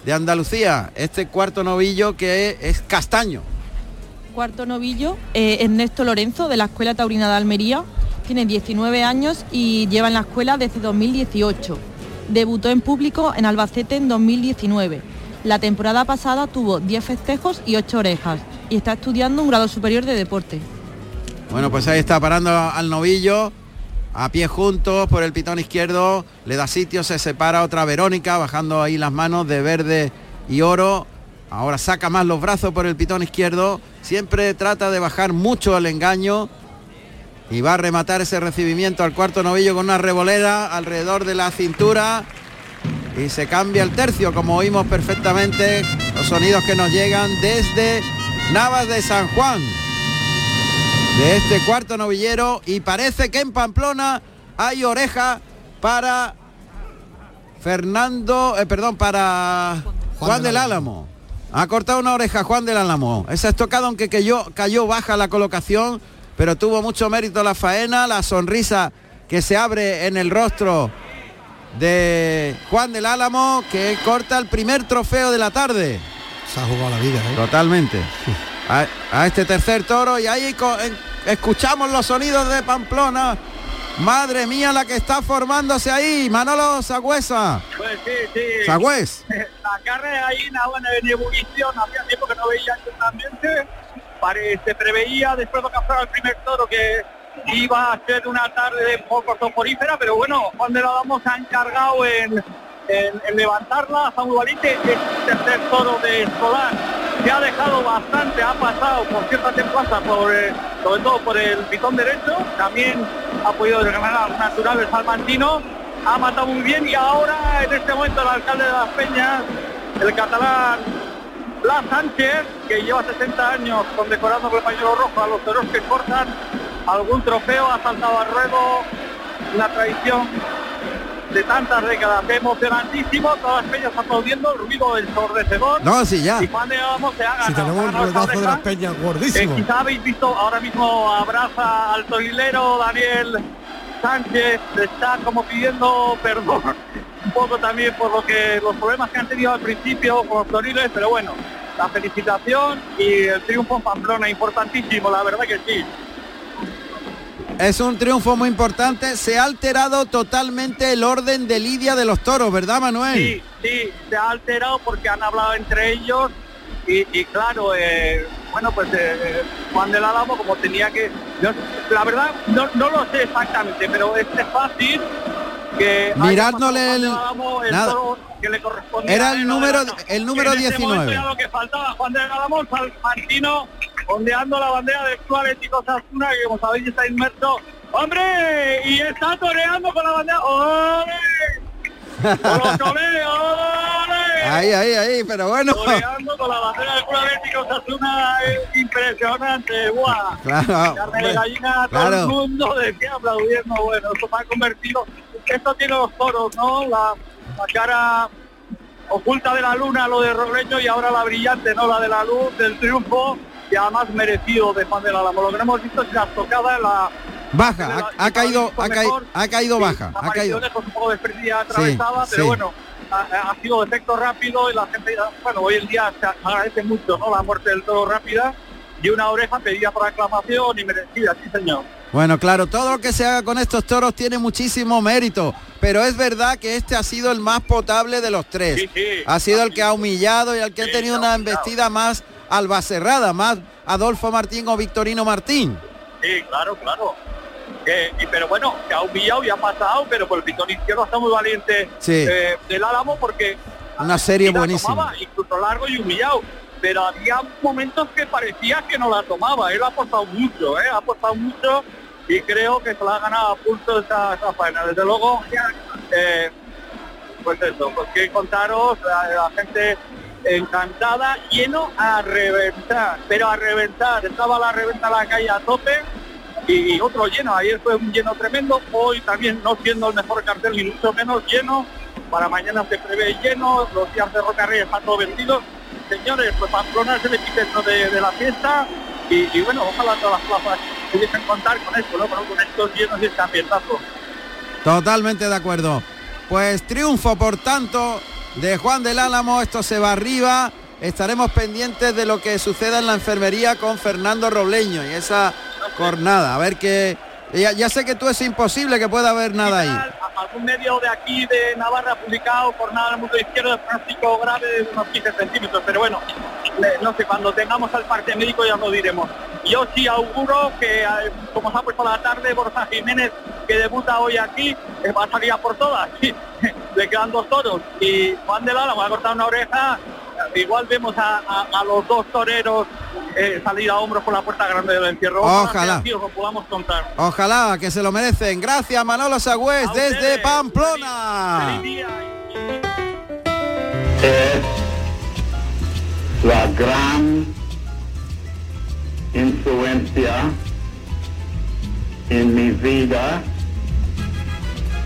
de Andalucía. Este cuarto novillo que es castaño. Cuarto novillo, eh, Ernesto Lorenzo, de la Escuela Taurina de Almería. Tiene 19 años y lleva en la escuela desde 2018. Debutó en público en Albacete en 2019. La temporada pasada tuvo 10 festejos y 8 orejas y está estudiando un grado superior de deporte. Bueno, pues ahí está parando al novillo, a pie juntos por el pitón izquierdo, le da sitio, se separa otra Verónica, bajando ahí las manos de verde y oro. Ahora saca más los brazos por el pitón izquierdo, siempre trata de bajar mucho el engaño. Y va a rematar ese recibimiento al cuarto novillo con una revolera alrededor de la cintura. Y se cambia el tercio, como oímos perfectamente. Los sonidos que nos llegan desde Navas de San Juan. De este cuarto novillero. Y parece que en Pamplona hay oreja para Fernando, eh, perdón, para Juan, del Álamo. Ha cortado una oreja Juan del Álamo. Esa estocada, aunque cayó, cayó baja la colocación, pero tuvo mucho mérito la faena, la sonrisa que se abre en el rostro de Juan del Álamo, que corta el primer trofeo de la tarde. Se ha jugado la vida, ¿eh? Totalmente. A, a este tercer toro y ahí escuchamos los sonidos de Pamplona. Madre mía la que está formándose ahí, Manolo Sagüesa. Pues sí, sí. Sagüez. La carne de gallina, bueno, en ebullición, hacía tiempo que no veía este ambiente. Se preveía después de capturar el primer toro que iba a ser una tarde un poco soporífera, pero bueno, Juan de la Damos ha encargado en, en- en levantarla. Samuel Valiente, el tercer toro de Escolar, que ha dejado bastante, ha pasado por cierta templaza, por, eh, sobre todo por el pitón derecho, también ha podido ganar al natural el salmantino, ha matado muy bien y ahora en este momento el alcalde de Las Peñas, el catalán Blas Sánchez, que lleva 60 años condecorando con el pañuelo rojo a los toros que cortan algún trofeo, ha saltado al ruedo, una tradición de tantas décadas, emocionantísimo, todas las peñas aplaudiendo, el ruido ensordecedor. No, sí, ya. Y Juan de Gamos se ha ganado. Si tenemos un ruedazo de las peñas Eh, gordísimo. quizá habéis visto ahora mismo abraza al torilero Daniel Sánchez, está como pidiendo perdón un poco también por lo que los problemas que han tenido al principio con los toriles, pero bueno, la felicitación y el triunfo en Pamplona importantísimo, la verdad que sí. Es un triunfo muy importante. Se ha alterado totalmente el orden de lidia de los toros, ¿verdad, Manuel? Sí, sí, se ha alterado porque han hablado entre ellos y, y claro, eh, bueno, pues eh, Juan del Álamo como tenía que... yo- la verdad, no, no lo sé exactamente, pero es es fácil que... Mirándole el- del Álamo el nada. toro que le correspondía Era el número- el número En ese momento 19. era lo que faltaba, Juan del Álamo, Salmantino, ondeando la bandera del Club Atlético Osasuna, que como sabéis está inmerso. ¡Hombre! Y está toreando con la bandera. ¡Ole! ¡Con los toreros! ¡Ole! Ahí, ahí, ahí, pero bueno. Toreando con la bandera del Club Atlético Osasuna es impresionante, ¡guau! Claro, Carne de gallina, todo claro. el mundo de pie aplaudiendo, bueno, esto se ha convertido, esto tiene los toros, ¿no? La, la cara oculta de la luna, lo de Robleño y ahora la brillante, ¿no? La de la luz, del triunfo y además merecido de Juan del Álamo. Lo que no hemos visto es la tocada en la Baja, ha, ha caído, ha, caído, mejor. ha caído Sí, baja, ha caído. pues, un poco desprendida, atravesada, Sí, pero sí. bueno, ha, ha sido de efecto rápido y la gente, bueno, hoy en día se agradece mucho, ¿no? La muerte del toro rápida y una oreja pedida por aclamación y merecida, sí señor. Bueno, claro, todo lo que se haga con estos toros tiene muchísimo mérito, pero es verdad que este ha sido el más potable de los tres. Sí, sí. Ha sido el que ha humillado y el que ha tenido una embestida más albacerrada, más Adolfo Martín o Victorino Martín. Sí, claro, claro. Que- y, pero bueno, se ha humillado y ha pasado, pero por el pitón izquierdo está muy valiente Sí. eh, del Álamo porque Una serie buenísima. tomaba, incluso largo y humillado. Pero había momentos que parecía que no la tomaba. Él ha apostado mucho, ¿eh? ha apostado mucho y creo que se la ha ganado a pulso esa, esa faena. Desde luego, eh, pues eso, pues que contaros, la, la gente encantada, lleno a reventar, pero a reventar. Estaba la reventa la calle a tope y otro lleno. Ayer fue un lleno tremendo, hoy también no siendo el mejor cartel ni mucho menos lleno. Para mañana se prevé lleno, los días de Roca Rey están todos vendidos. Señores, pues Pamplona es el epicentro de, de la fiesta y, y bueno, ojalá todas las plazas pudiesen contar con esto, ¿no? Con estos llenos y este ambientazo. Totalmente de acuerdo. Pues triunfo, por tanto, de Juan del Álamo, esto se va arriba. Estaremos pendientes de lo que suceda en la enfermería con Fernando Robleño y esa jornada. A ver qué... Ya, sé que tú es imposible que pueda haber nada ahí. Algún medio de aquí de Navarra publicado por nada del mundo izquierdo de pronóstico grave de unos 15 centímetros, pero bueno, no sé, cuando tengamos al parte médico ya lo diremos. Yo sí auguro que, eh, como se ha puesto la tarde, Borja Jiménez, que debuta hoy aquí, eh, va a salir a por todas. Le quedan dos toros y Juan del Álamo ha cortado una oreja. Igual vemos a, a- a los dos toreros eh, salir a hombros por la puerta grande del encierro. Ojalá. que así os lo podamos contar. Ojalá que se lo merecen. Gracias Manolo Sagüez desde Pamplona. es la gran influencia en mi vida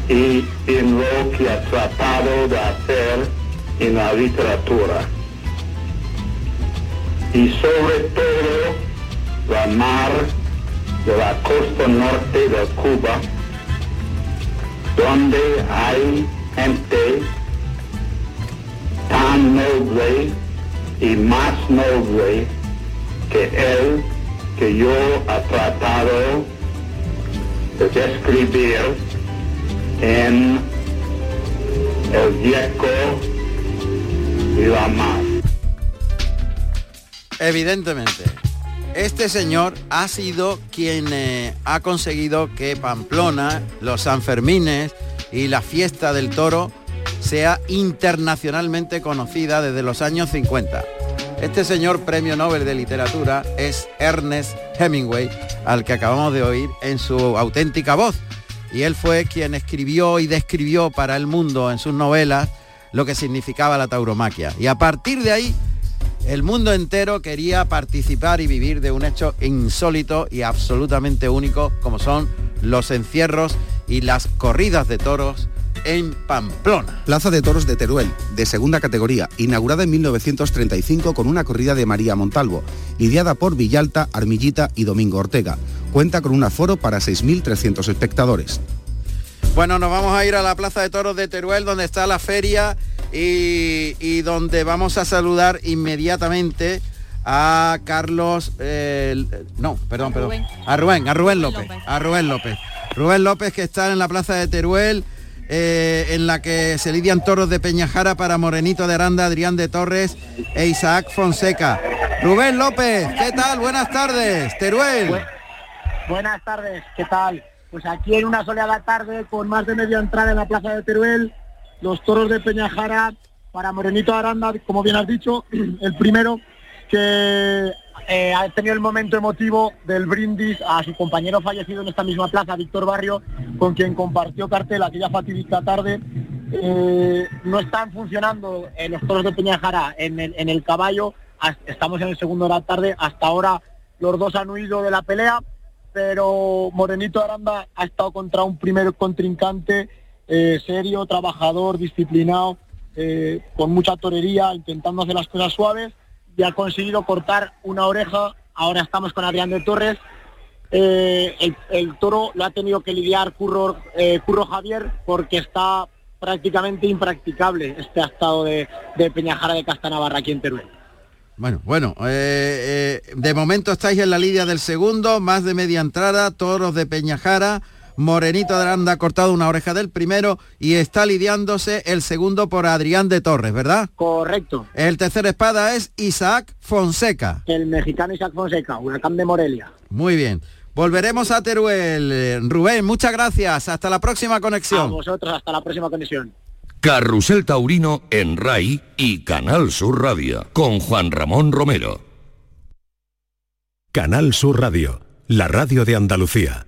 y en lo que ha tratado de hacer en la literatura. Y sobre todo la mar de la costa norte de Cuba, donde hay gente tan noble y más noble que él, que yo ha tratado de describir en el viejo y la mar. Evidentemente, este señor ha sido quien eh, ha conseguido que Pamplona, los Sanfermines y la fiesta del toro sea internacionalmente conocida desde los años 50. Este señor premio Nobel de Literatura es Ernest Hemingway, al que acabamos de oír en su auténtica voz. Y él fue quien escribió y describió para el mundo en sus novelas lo que significaba la tauromaquia. Y a partir de ahí, el mundo entero quería participar y vivir de un hecho insólito y absolutamente único, como son los encierros y las corridas de toros en Pamplona. Plaza de Toros de Teruel, de segunda categoría, inaugurada en 1935 con una corrida de María Montalvo, ideada por Villalta, Armillita y Domingo Ortega. Cuenta con un aforo para 6.300 espectadores. Bueno, nos vamos a ir a la Plaza de Toros de Teruel, donde está la feria y, y donde vamos a saludar inmediatamente a Carlos, eh, no, perdón, perdón, a Rubén, a Rubén López, a Rubén López. Rubén López que está en la Plaza de Teruel, eh, en la que se lidian toros de Peñajara para Morenito de Aranda, Adrián de Torres e Isaac Fonseca. Rubén López, ¿qué tal? Buenas tardes, Teruel. Buenas tardes, ¿qué tal? Pues aquí en una soleada tarde con más de media entrada en la plaza de Teruel, los toros de Peñajara para Morenito de Aranda, como bien has dicho, el primero que eh, ha tenido el momento emotivo del brindis a su compañero fallecido en esta misma plaza, Víctor Barrio, con quien compartió cartel aquella fatídica tarde. Eh, no están funcionando eh, los toros de Peñajara en el, en el caballo, estamos en el segundo de la tarde, hasta ahora los dos han huido de la pelea, pero Morenito Aranda ha estado contra un primer contrincante eh, serio, trabajador, disciplinado, con mucha torería, intentando hacer las cosas suaves y ha conseguido cortar una oreja. Ahora estamos con Adrián de Torres. Eh, el, toro lo ha tenido que lidiar Curro, eh, Curro Javier porque está prácticamente impracticable este estado de, Peñajara de Castanavarra aquí en Teruel. Bueno, bueno, eh, de momento estáis en la lidia del segundo, más de media entrada, toros de Peñajara, Morenito de Aranda ha cortado una oreja del primero y está lidiándose el segundo por Adrián de Torres, ¿verdad? Correcto. El tercer espada es Isaac Fonseca. El mexicano Isaac Fonseca, Huracán de Morelia. Muy bien. Volveremos a Teruel. Rubén, muchas gracias. Hasta la próxima A conexión. vosotros, hasta la próxima conexión. Carrusel Taurino en RAI y Canal Sur Radio con Juan Ramón Romero. Canal Sur Radio, la radio de Andalucía.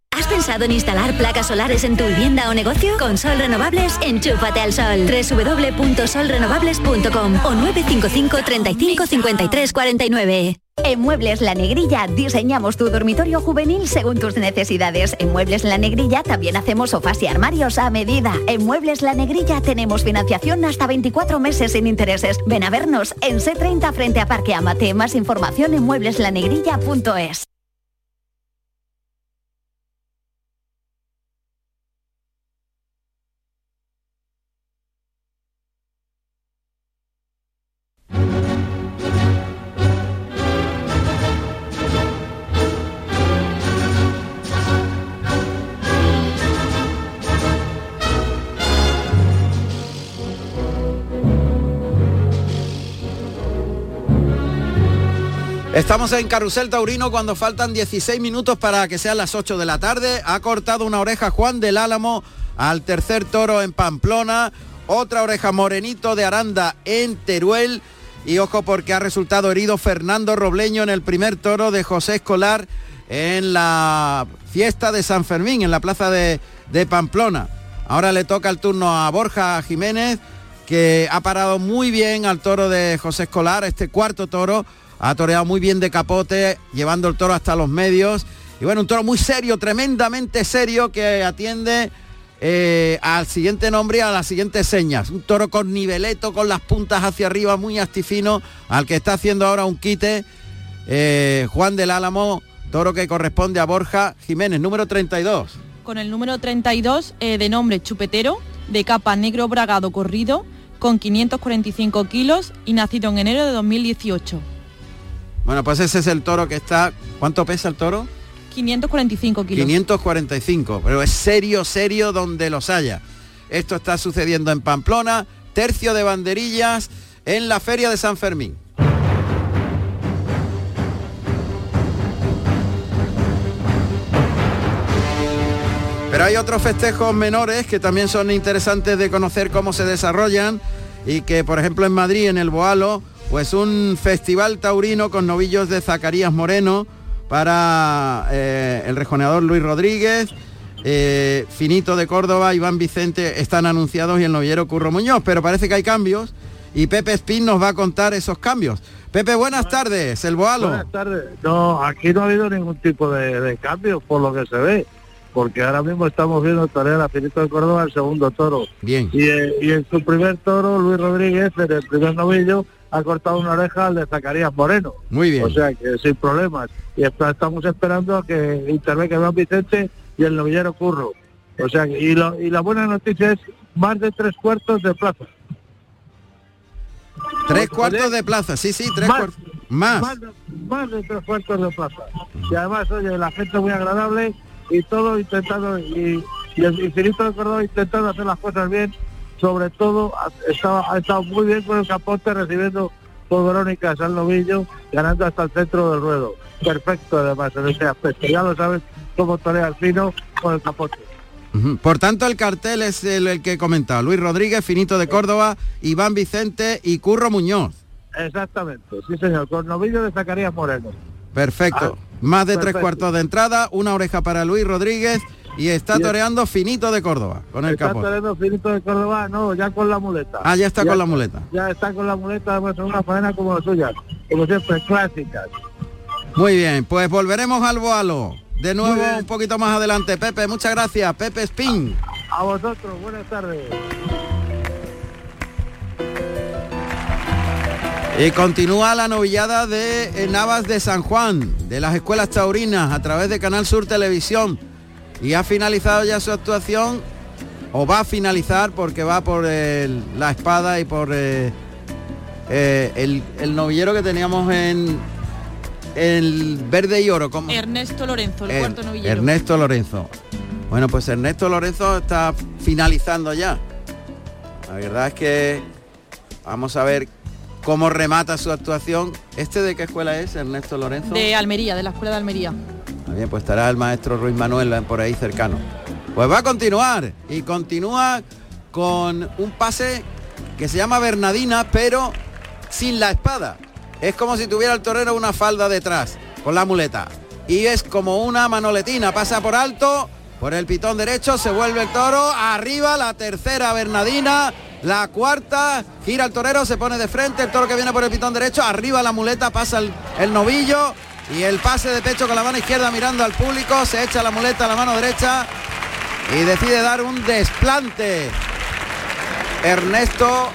¿Has pensado en instalar placas solares en tu vivienda o negocio? Con Sol Renovables, enchúfate al sol. www.solrenovables.com o 955 35 53 49. En Muebles La Negrilla diseñamos tu dormitorio juvenil según tus necesidades. En Muebles La Negrilla también hacemos sofás y armarios a medida. En Muebles La Negrilla tenemos financiación hasta 24 meses sin intereses. Ven a vernos en C30 frente a Parque Amate. Más información en muebleslanegrilla.es. Estamos en Carrusel Taurino cuando faltan 16 minutos para que sean las 8 de la tarde. Ha cortado una oreja Juan del Álamo al tercer toro en Pamplona. Otra oreja Morenito de Aranda en Teruel. Y ojo porque ha resultado herido Fernando Robleño en el primer toro de José Escolar en la fiesta de San Fermín, en la plaza de, de Pamplona. Ahora le toca el turno a Borja Jiménez, que ha parado muy bien al toro de José Escolar, este cuarto toro, ha toreado muy bien de capote, llevando el toro hasta los medios. Y bueno, un toro muy serio, tremendamente serio, que atiende eh, al siguiente nombre y a las siguientes señas. Un toro con niveleto, con las puntas hacia arriba, muy astifino, al que está haciendo ahora un quite eh, Juan del Álamo, toro que corresponde a Borja Jiménez, número 32. Con el número 32 eh, de nombre Chupetero, de capa negro bragado corrido, con 545 kilos y nacido en enero de 2018. Bueno, pues ese es el toro que está... ¿Cuánto pesa el toro? 545 kilos. 545, pero es serio, serio donde los haya. Esto está sucediendo en Pamplona, tercio de banderillas en la Feria de San Fermín. Pero hay otros festejos menores que también son interesantes de conocer cómo se desarrollan y que, por ejemplo, en Madrid, en el Boalo, pues un festival taurino con novillos de Zacarías Moreno para eh, el rejoneador Luis Rodríguez, eh, Finito de Córdoba, Iván Vicente están anunciados y el novillero Curro Muñoz, pero parece que hay cambios y Pepe Espín nos va a contar esos cambios. Pepe, buenas tardes, el Boalo. Buenas tardes. No, aquí no ha habido ningún tipo de, de cambio por lo que se ve porque ahora mismo estamos viendo tarea a Finito de Córdoba el segundo toro. Bien. Y, eh, y, en su primer toro, Luis Rodríguez, en el primer novillo, ha cortado una oreja al de Zacarías Moreno. Muy bien. O sea que sin problemas. Y estamos esperando a que intervenga Iván Vicente y el novillero Curro. O sea, y, lo, y la buena noticia es más de tres cuartos de plaza. Tres cuartos de plaza, sí, sí, tres cuartos. Más. Más de, más de tres cuartos de plaza. Y además, oye, la gente muy agradable y todo intentando y, y el infinito de Córdoba intentando hacer las cosas bien sobre todo ha estado, ha estado muy bien con el capote recibiendo por Verónica San Novillo ganando hasta el centro del ruedo perfecto además en ese aspecto ya lo sabes cómo torea el fino con el capote por tanto, el cartel es el, el que he comentado. Luis Rodríguez, Finito de Córdoba, Iván Vicente y Curro Muñoz. Exactamente, sí señor, con novillo de Zacarías Moreno. Perfecto. Ah, Más de perfecto. tres cuartos de entrada, una oreja para Luis Rodríguez y está y toreando Finito de Córdoba con el está capote. toreando Finito de Córdoba, no, ya con la muleta. Ah, ya está ya, con la muleta. Ya está con la muleta, además es una faena como la suya, como siempre, clásicas. Muy bien, pues volveremos al Boalo. De nuevo un poquito más adelante. Pepe, muchas gracias. Pepe Spin. A, a vosotros, buenas tardes. Y continúa la novillada de Navas de San Juan, de las escuelas taurinas, a través de Canal Sur Televisión. Y ha finalizado ya su actuación, o va a finalizar porque va por el, la espada y por eh, eh, el, el, novillero que teníamos en el verde y oro. ¿cómo? Ernesto Lorenzo, el, el cuarto novillero. Ernesto Lorenzo. Bueno, pues Ernesto Lorenzo está finalizando ya. La verdad es que vamos a ver cómo remata su actuación. ¿Este de qué escuela es, Ernesto Lorenzo? De Almería, de la escuela de Almería. Bien, pues estará el maestro Ruiz Manuel por ahí cercano. Pues va a continuar y continúa con un pase que se llama Bernadina, pero sin la espada. Es como si tuviera el torero una falda detrás, con la muleta. Y es como una manoletina, pasa por alto, por el pitón derecho, se vuelve el toro, arriba la tercera Bernadina, la cuarta, gira el torero, se pone de frente, el toro que viene por el pitón derecho, arriba la muleta, pasa el novillo y el pase de pecho con la mano izquierda mirando al público, se echa la muleta a la mano derecha y decide dar un desplante. Ernesto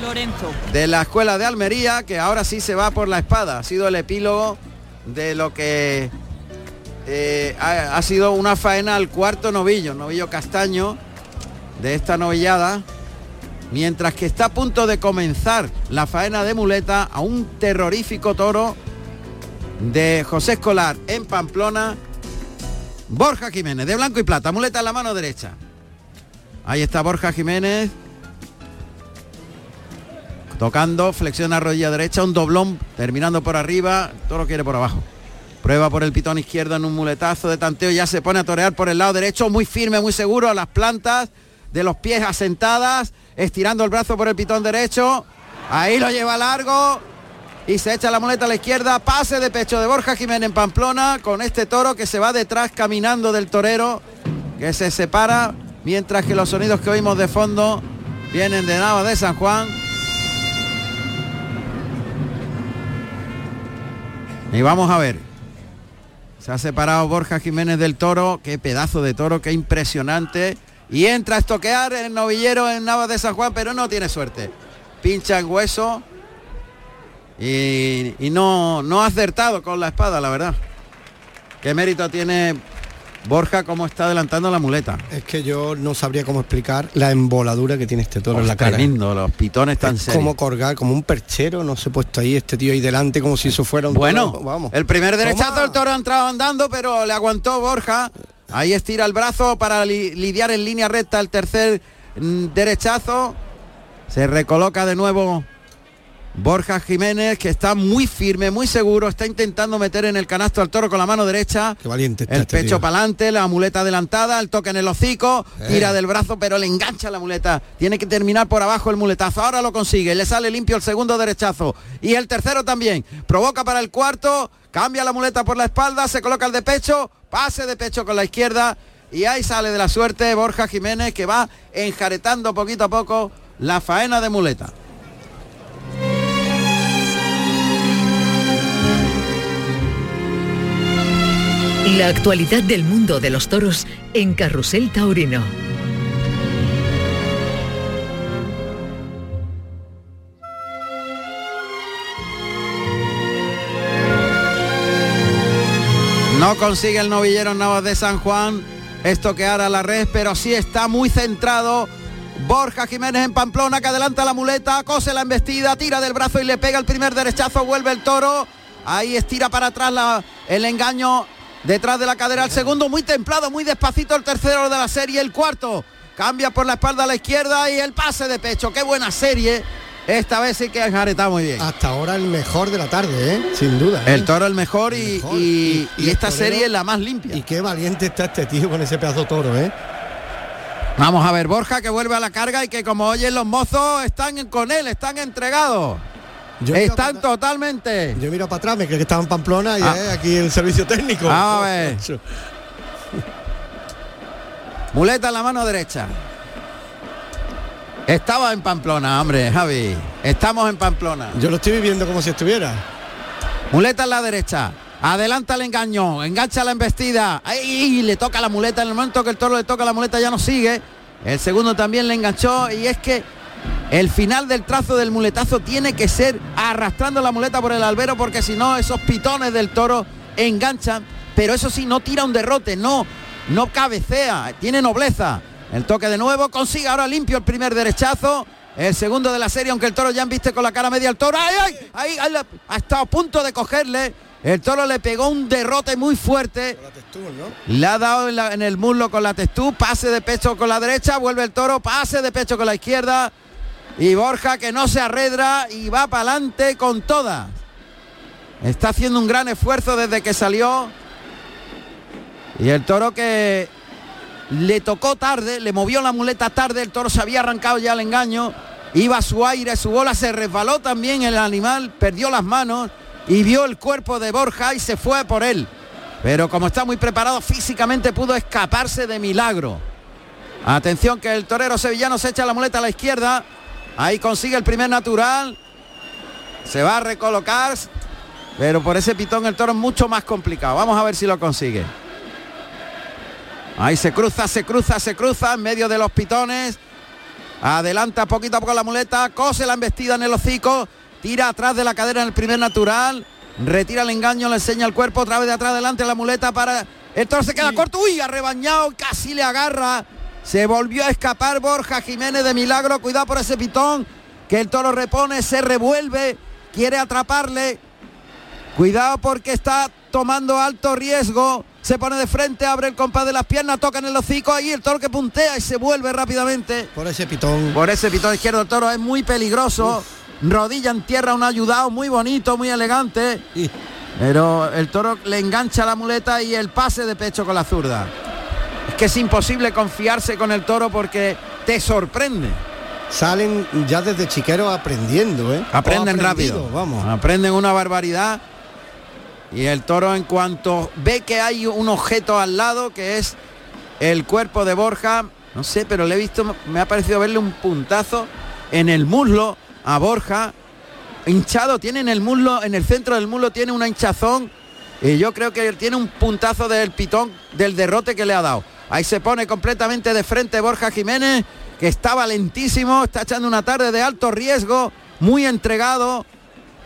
Lorenzo. De la escuela de Almería, que ahora sí se va por la espada. Ha sido el epílogo de lo que eh, ha, ha, sido una faena al cuarto novillo, novillo castaño de esta novillada. Mientras que está a punto de comenzar la faena de muleta a un terrorífico toro de José Escolar en Pamplona. Borja Jiménez, de blanco y plata, muleta en la mano derecha. Ahí está Borja Jiménez. Tocando, flexiona rodilla derecha, un doblón, terminando por arriba, todo lo quiere por abajo. Prueba por el pitón izquierdo en un muletazo de tanteo, ya se pone a torear por el lado derecho, muy firme, muy seguro, a las plantas de los pies asentadas, estirando el brazo por el pitón derecho. Ahí lo lleva largo y se echa la muleta a la izquierda. Pase de pecho de Borja Jiménez en Pamplona con este toro que se va detrás caminando del torero que se separa mientras que los sonidos que oímos de fondo vienen de Nava de San Juan. Y vamos a ver. Se ha separado Borja Jiménez del toro. Qué pedazo de toro, qué impresionante. Y entra a estoquear el novillero en Navas de San Juan, pero no tiene suerte. Pincha en hueso. Y, y no, no ha acertado con la espada, la verdad. Qué mérito tiene Borja cómo está adelantando la muleta. Es que yo no sabría cómo explicar la emboladura que tiene este toro en la cara. Tremendo, los pitones tan serios. como colgar, como un perchero, no se ha puesto ahí este tío ahí delante como si eso fuera un Bueno, toro, vamos. el primer derechazo, el toro ha entrado andando, pero le aguantó Borja. Ahí estira el brazo para li- lidiar en línea recta el tercer mm, derechazo. Se recoloca de nuevo Borja Jiménez, que está muy firme, muy seguro, está intentando meter en el canasto al toro con la mano derecha. Qué valiente está El este pecho para adelante, la muleta adelantada, el toque en el hocico, Eh. tira del brazo, pero le engancha la muleta. Tiene que terminar por abajo el muletazo. Ahora lo consigue, le sale limpio el segundo derechazo. Y el tercero también. Provoca para el cuarto, cambia la muleta por la espalda, se coloca el de pecho, pase de pecho con la izquierda. Y ahí sale de la suerte Borja Jiménez que va enjaretando poquito a poco la faena de muleta. La actualidad del mundo de los toros en Carrusel Taurino. No consigue el novillero Navas de San Juan estoquear a la red, pero sí está muy centrado. Borja Jiménez en Pamplona que adelanta la muleta, cose la embestida, tira del brazo y le pega el primer derechazo, vuelve el toro. Ahí estira para atrás el engaño detrás de la cadera. El segundo muy templado, muy despacito. El tercero de la serie, el cuarto. Cambia por la espalda a la izquierda y el pase de pecho. Qué buena serie. Esta vez sí que ha enjaretado muy bien. Hasta ahora el mejor de la tarde, ¿eh? sin duda. ¿eh? El toro el mejor y, mejor. y- Y- y y esta serie es la más limpia. Y qué valiente está este tío con ese pedazo de toro, ¿eh? Vamos a ver, Borja que vuelve a la carga y que como oyen los mozos están con él, están entregados. Yo están totalmente. Yo miro para atrás, me creo que estaba en Pamplona y Ah. aquí el servicio técnico. A ver. Muleta en la mano derecha. Estaba en Pamplona, hombre, Javi. Estamos en Pamplona. Yo lo estoy viviendo como si estuviera. Muleta en la derecha. Adelanta el engaño, engancha la embestida. Ahí le toca la muleta. En el momento que el toro le toca la muleta ya no sigue. El segundo también le enganchó. Y es que el final del trazo del muletazo tiene que ser arrastrando la muleta por el albero porque si no esos pitones del toro enganchan. Pero eso sí, no tira un derrote, no, no cabecea, tiene nobleza. El toque de nuevo, consigue ahora limpio el primer derechazo. El segundo de la serie, aunque el toro ya viste con la cara media al toro. ¡Ay, ay! Ahí, ahí la- ha estado a punto de cogerle. El toro le pegó un derrote muy fuerte. Le ha dado en, la- en el muslo con la testú, pase de pecho con la derecha, vuelve el toro, pase de pecho con la izquierda. Y Borja que no se arredra y va para adelante con todas. Está haciendo un gran esfuerzo desde que salió. Y el toro que le tocó tarde, le movió la muleta tarde, el toro se había arrancado ya el engaño, iba su aire, su bola se resbaló también el animal, perdió las manos y vio el cuerpo de Borja y se fue por él. Pero como está muy preparado físicamente pudo escaparse de milagro. Atención que el torero sevillano se echa la muleta a la izquierda. Ahí consigue el primer natural. Se va a recolocar. Pero por ese pitón el toro es mucho más complicado. Vamos a ver si lo consigue. Ahí se cruza, se cruza, se cruza en medio de los pitones. Adelanta poquito a poco la muleta, cose la embestida en el hocico, tira atrás de la cadera en el primer natural, retira el engaño, le enseña el cuerpo, otra vez de atrás adelante la muleta para... El toro se queda corto, uy, arrebañado, casi le agarra. Se volvió a escapar Borja Jiménez de milagro, cuidado por ese pitón, que el toro repone, se revuelve, quiere atraparle. Cuidado porque está tomando alto riesgo. Se pone de frente, abre el compás de las piernas, toca en el hocico, ahí el toro que puntea y se vuelve rápidamente. Por ese pitón. Por ese pitón izquierdo el toro es muy peligroso. Rodilla en tierra, un ayudado muy bonito, muy elegante. Pero el toro le engancha la muleta y el pase de pecho con la zurda. Es que es imposible confiarse con el toro porque te sorprende. salen ya desde chiqueros aprendiendo, ¿eh? Aprenden rápido. Vamos. Aprenden una barbaridad. Y el toro en cuanto ve que hay un objeto al lado, que es el cuerpo de Borja, no sé, pero le he visto, me ha parecido verle un puntazo en el muslo a Borja. Hinchado, tiene en el muslo, en el centro del muslo tiene una hinchazón. Y yo creo que tiene un puntazo del pitón del derrote que le ha dado. Ahí se pone completamente de frente Borja Jiménez, que está valentísimo, está echando una tarde de alto riesgo, muy entregado.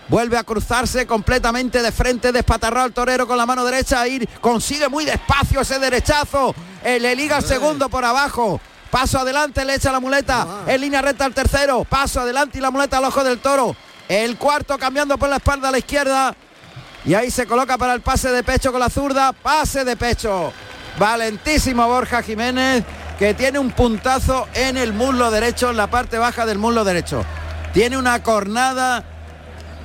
Vuelve a cruzarse completamente de frente, despatarrado al torero con la mano derecha, ir, consigue muy despacio ese derechazo, le liga el segundo por abajo, paso adelante, le echa la muleta, en línea recta al tercero, paso adelante y la muleta al ojo del toro, el cuarto cambiando por la espalda a la izquierda, y ahí se coloca para el pase de pecho con la zurda, pase de pecho, valentísimo Borja Jiménez, que tiene un puntazo en el muslo derecho, en la parte baja del muslo derecho, tiene una cornada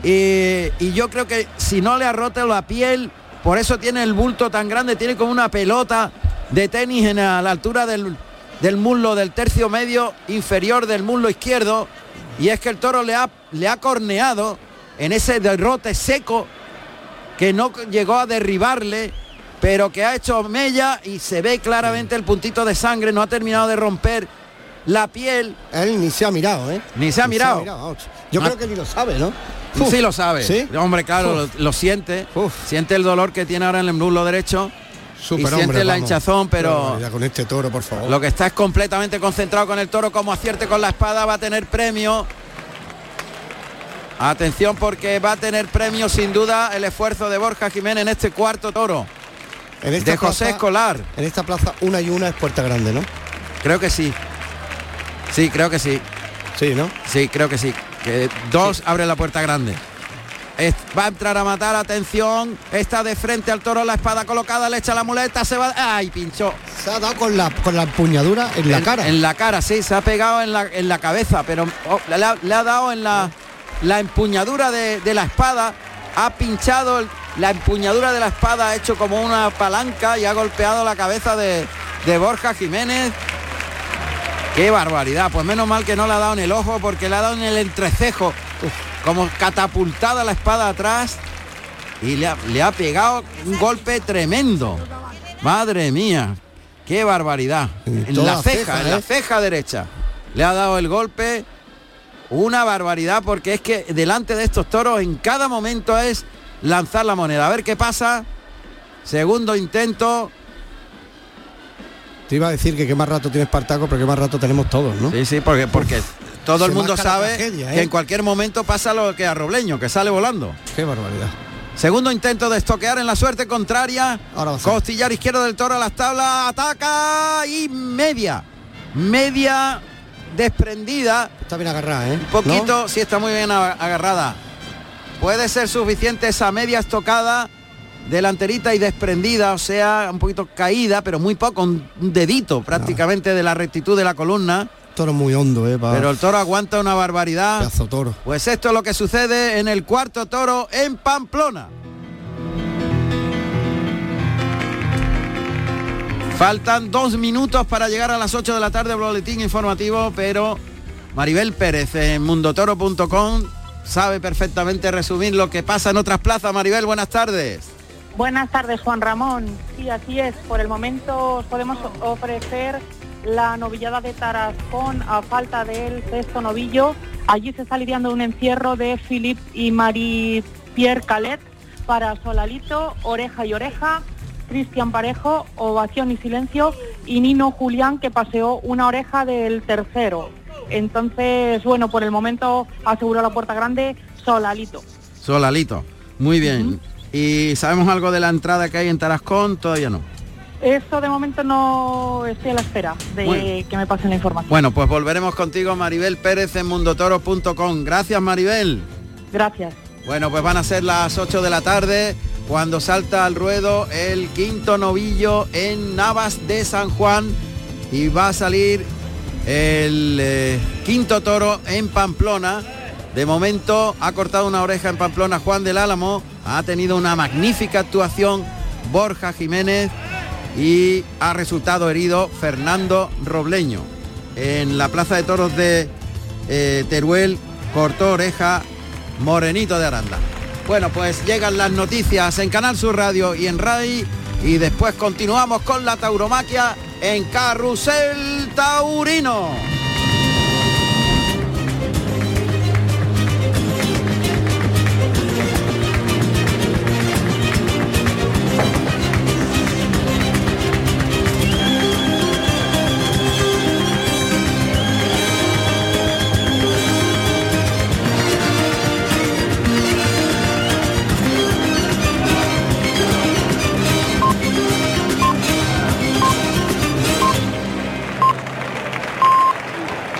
y, yo creo que si no le ha roto la piel, por eso tiene el bulto tan grande, tiene como una pelota de tenis en a la altura del, del muslo, del tercio medio inferior del muslo izquierdo. Y es que el toro le ha, le ha corneado en ese derrote seco que no llegó a derribarle, pero que ha hecho mella y se ve claramente el puntito de sangre, no ha terminado de romper la piel. Él ni se ha mirado, ¿eh? Ni se ha Ni mirado. Yo Ah. creo que ni lo sabe, ¿no? Sí lo sabe. ¿Sí? Hombre, claro, lo, siente. Siente el dolor que tiene ahora en el muslo derecho. y Superhombre, siente la vamos. hinchazón, pero barbaridad con este toro, por favor. lo que está es completamente concentrado con el toro. Como acierte con la espada va a tener premio. Atención porque va a tener premio sin duda el esfuerzo de Borja Jiménez en este cuarto toro. En esta de José Escolar. En esta plaza una y una es puerta grande, ¿no? Creo que sí. Sí, creo que sí. Sí, ¿no? Sí, creo que sí. Que dos abre la puerta grande. Es- va a entrar a matar, atención. Está de frente al toro, la espada colocada, le echa la muleta, se va. ¡Ay, pinchó! Se ha dado con la, con la empuñadura en la cara. En la cara, sí, se ha pegado en la, en la cabeza, pero oh, le, ha, le ha dado en la, la empuñadura de, de la espada, ha pinchado el- la empuñadura de la espada, ha hecho como una palanca y ha golpeado la cabeza de, de Borja Jiménez. Qué barbaridad, pues menos mal que no le ha dado en el ojo porque le ha dado en el entrecejo, como catapultada la espada atrás y le ha, le ha pegado un golpe tremendo. Madre mía, qué barbaridad. En la la ceja, ceja, en la ¿eh? ceja derecha. Le ha dado el golpe. Una barbaridad porque es que delante de estos toros en cada momento es lanzar la moneda. A ver qué pasa. Segundo intento. Te iba a decir que qué más rato tiene Espartaco, pero qué más rato tenemos todos, ¿no? Sí, sí, porque, porque todo el mundo sabe tragedia, ¿eh? que en cualquier momento pasa lo que a Robleño, que sale volando. Qué barbaridad. Segundo intento de estoquear en la suerte contraria. Ahora. Costillar izquierdo del toro a las tablas. Ataca y media. Media desprendida. Está bien agarrada, ¿eh? Un poquito, sí está muy bien agarrada. Puede ser suficiente esa media estocada delanterita y desprendida, o sea, un poquito caída, pero muy poco, un dedito prácticamente de la rectitud de la columna. Toro muy hondo, ¿eh? Pero el toro aguanta una barbaridad. Pedazo toro. Pues esto es lo que sucede en el cuarto toro en Pamplona. Faltan dos minutos para llegar a las 8 de la tarde, boletín informativo, pero Maribel Pérez en mundotoro.com sabe perfectamente resumir lo que pasa en otras plazas. Maribel, buenas tardes. Buenas tardes, Juan Ramón. Sí, así es. Por el momento os podemos ofrecer la novillada de Tarascón a falta del sexto novillo. Allí se está lidiando un encierro de Philippe y Marie-Pierre Calet para Solalito, Oreja y Oreja, Cristian Parejo, Ovación y Silencio y Nino Julián que paseó una oreja del tercero. Entonces, bueno, por el momento aseguró la puerta grande Solalito. Solalito. Muy bien. ¿Y sabemos algo de la entrada que hay en Tarascón? Todavía no. Eso de momento no estoy a la espera de Bueno. que me pasen la información. Bueno, pues volveremos contigo, Maribel Pérez, en mundotoro.com. Gracias, Maribel. Gracias. Bueno, pues van a ser las 8 de la tarde cuando salta al ruedo el quinto novillo en Navas de San Juan y va a salir el eh, quinto toro en Pamplona. De momento ha cortado una oreja en Pamplona Juan del Álamo, ha tenido una magnífica actuación Borja Jiménez y ha resultado herido Fernando Robleño. En la Plaza de Toros de eh, Teruel cortó oreja Morenito de Aranda. Bueno, pues llegan las noticias en Canal Sur Radio y en RAI y después continuamos con la tauromaquia en Carrusel Taurino.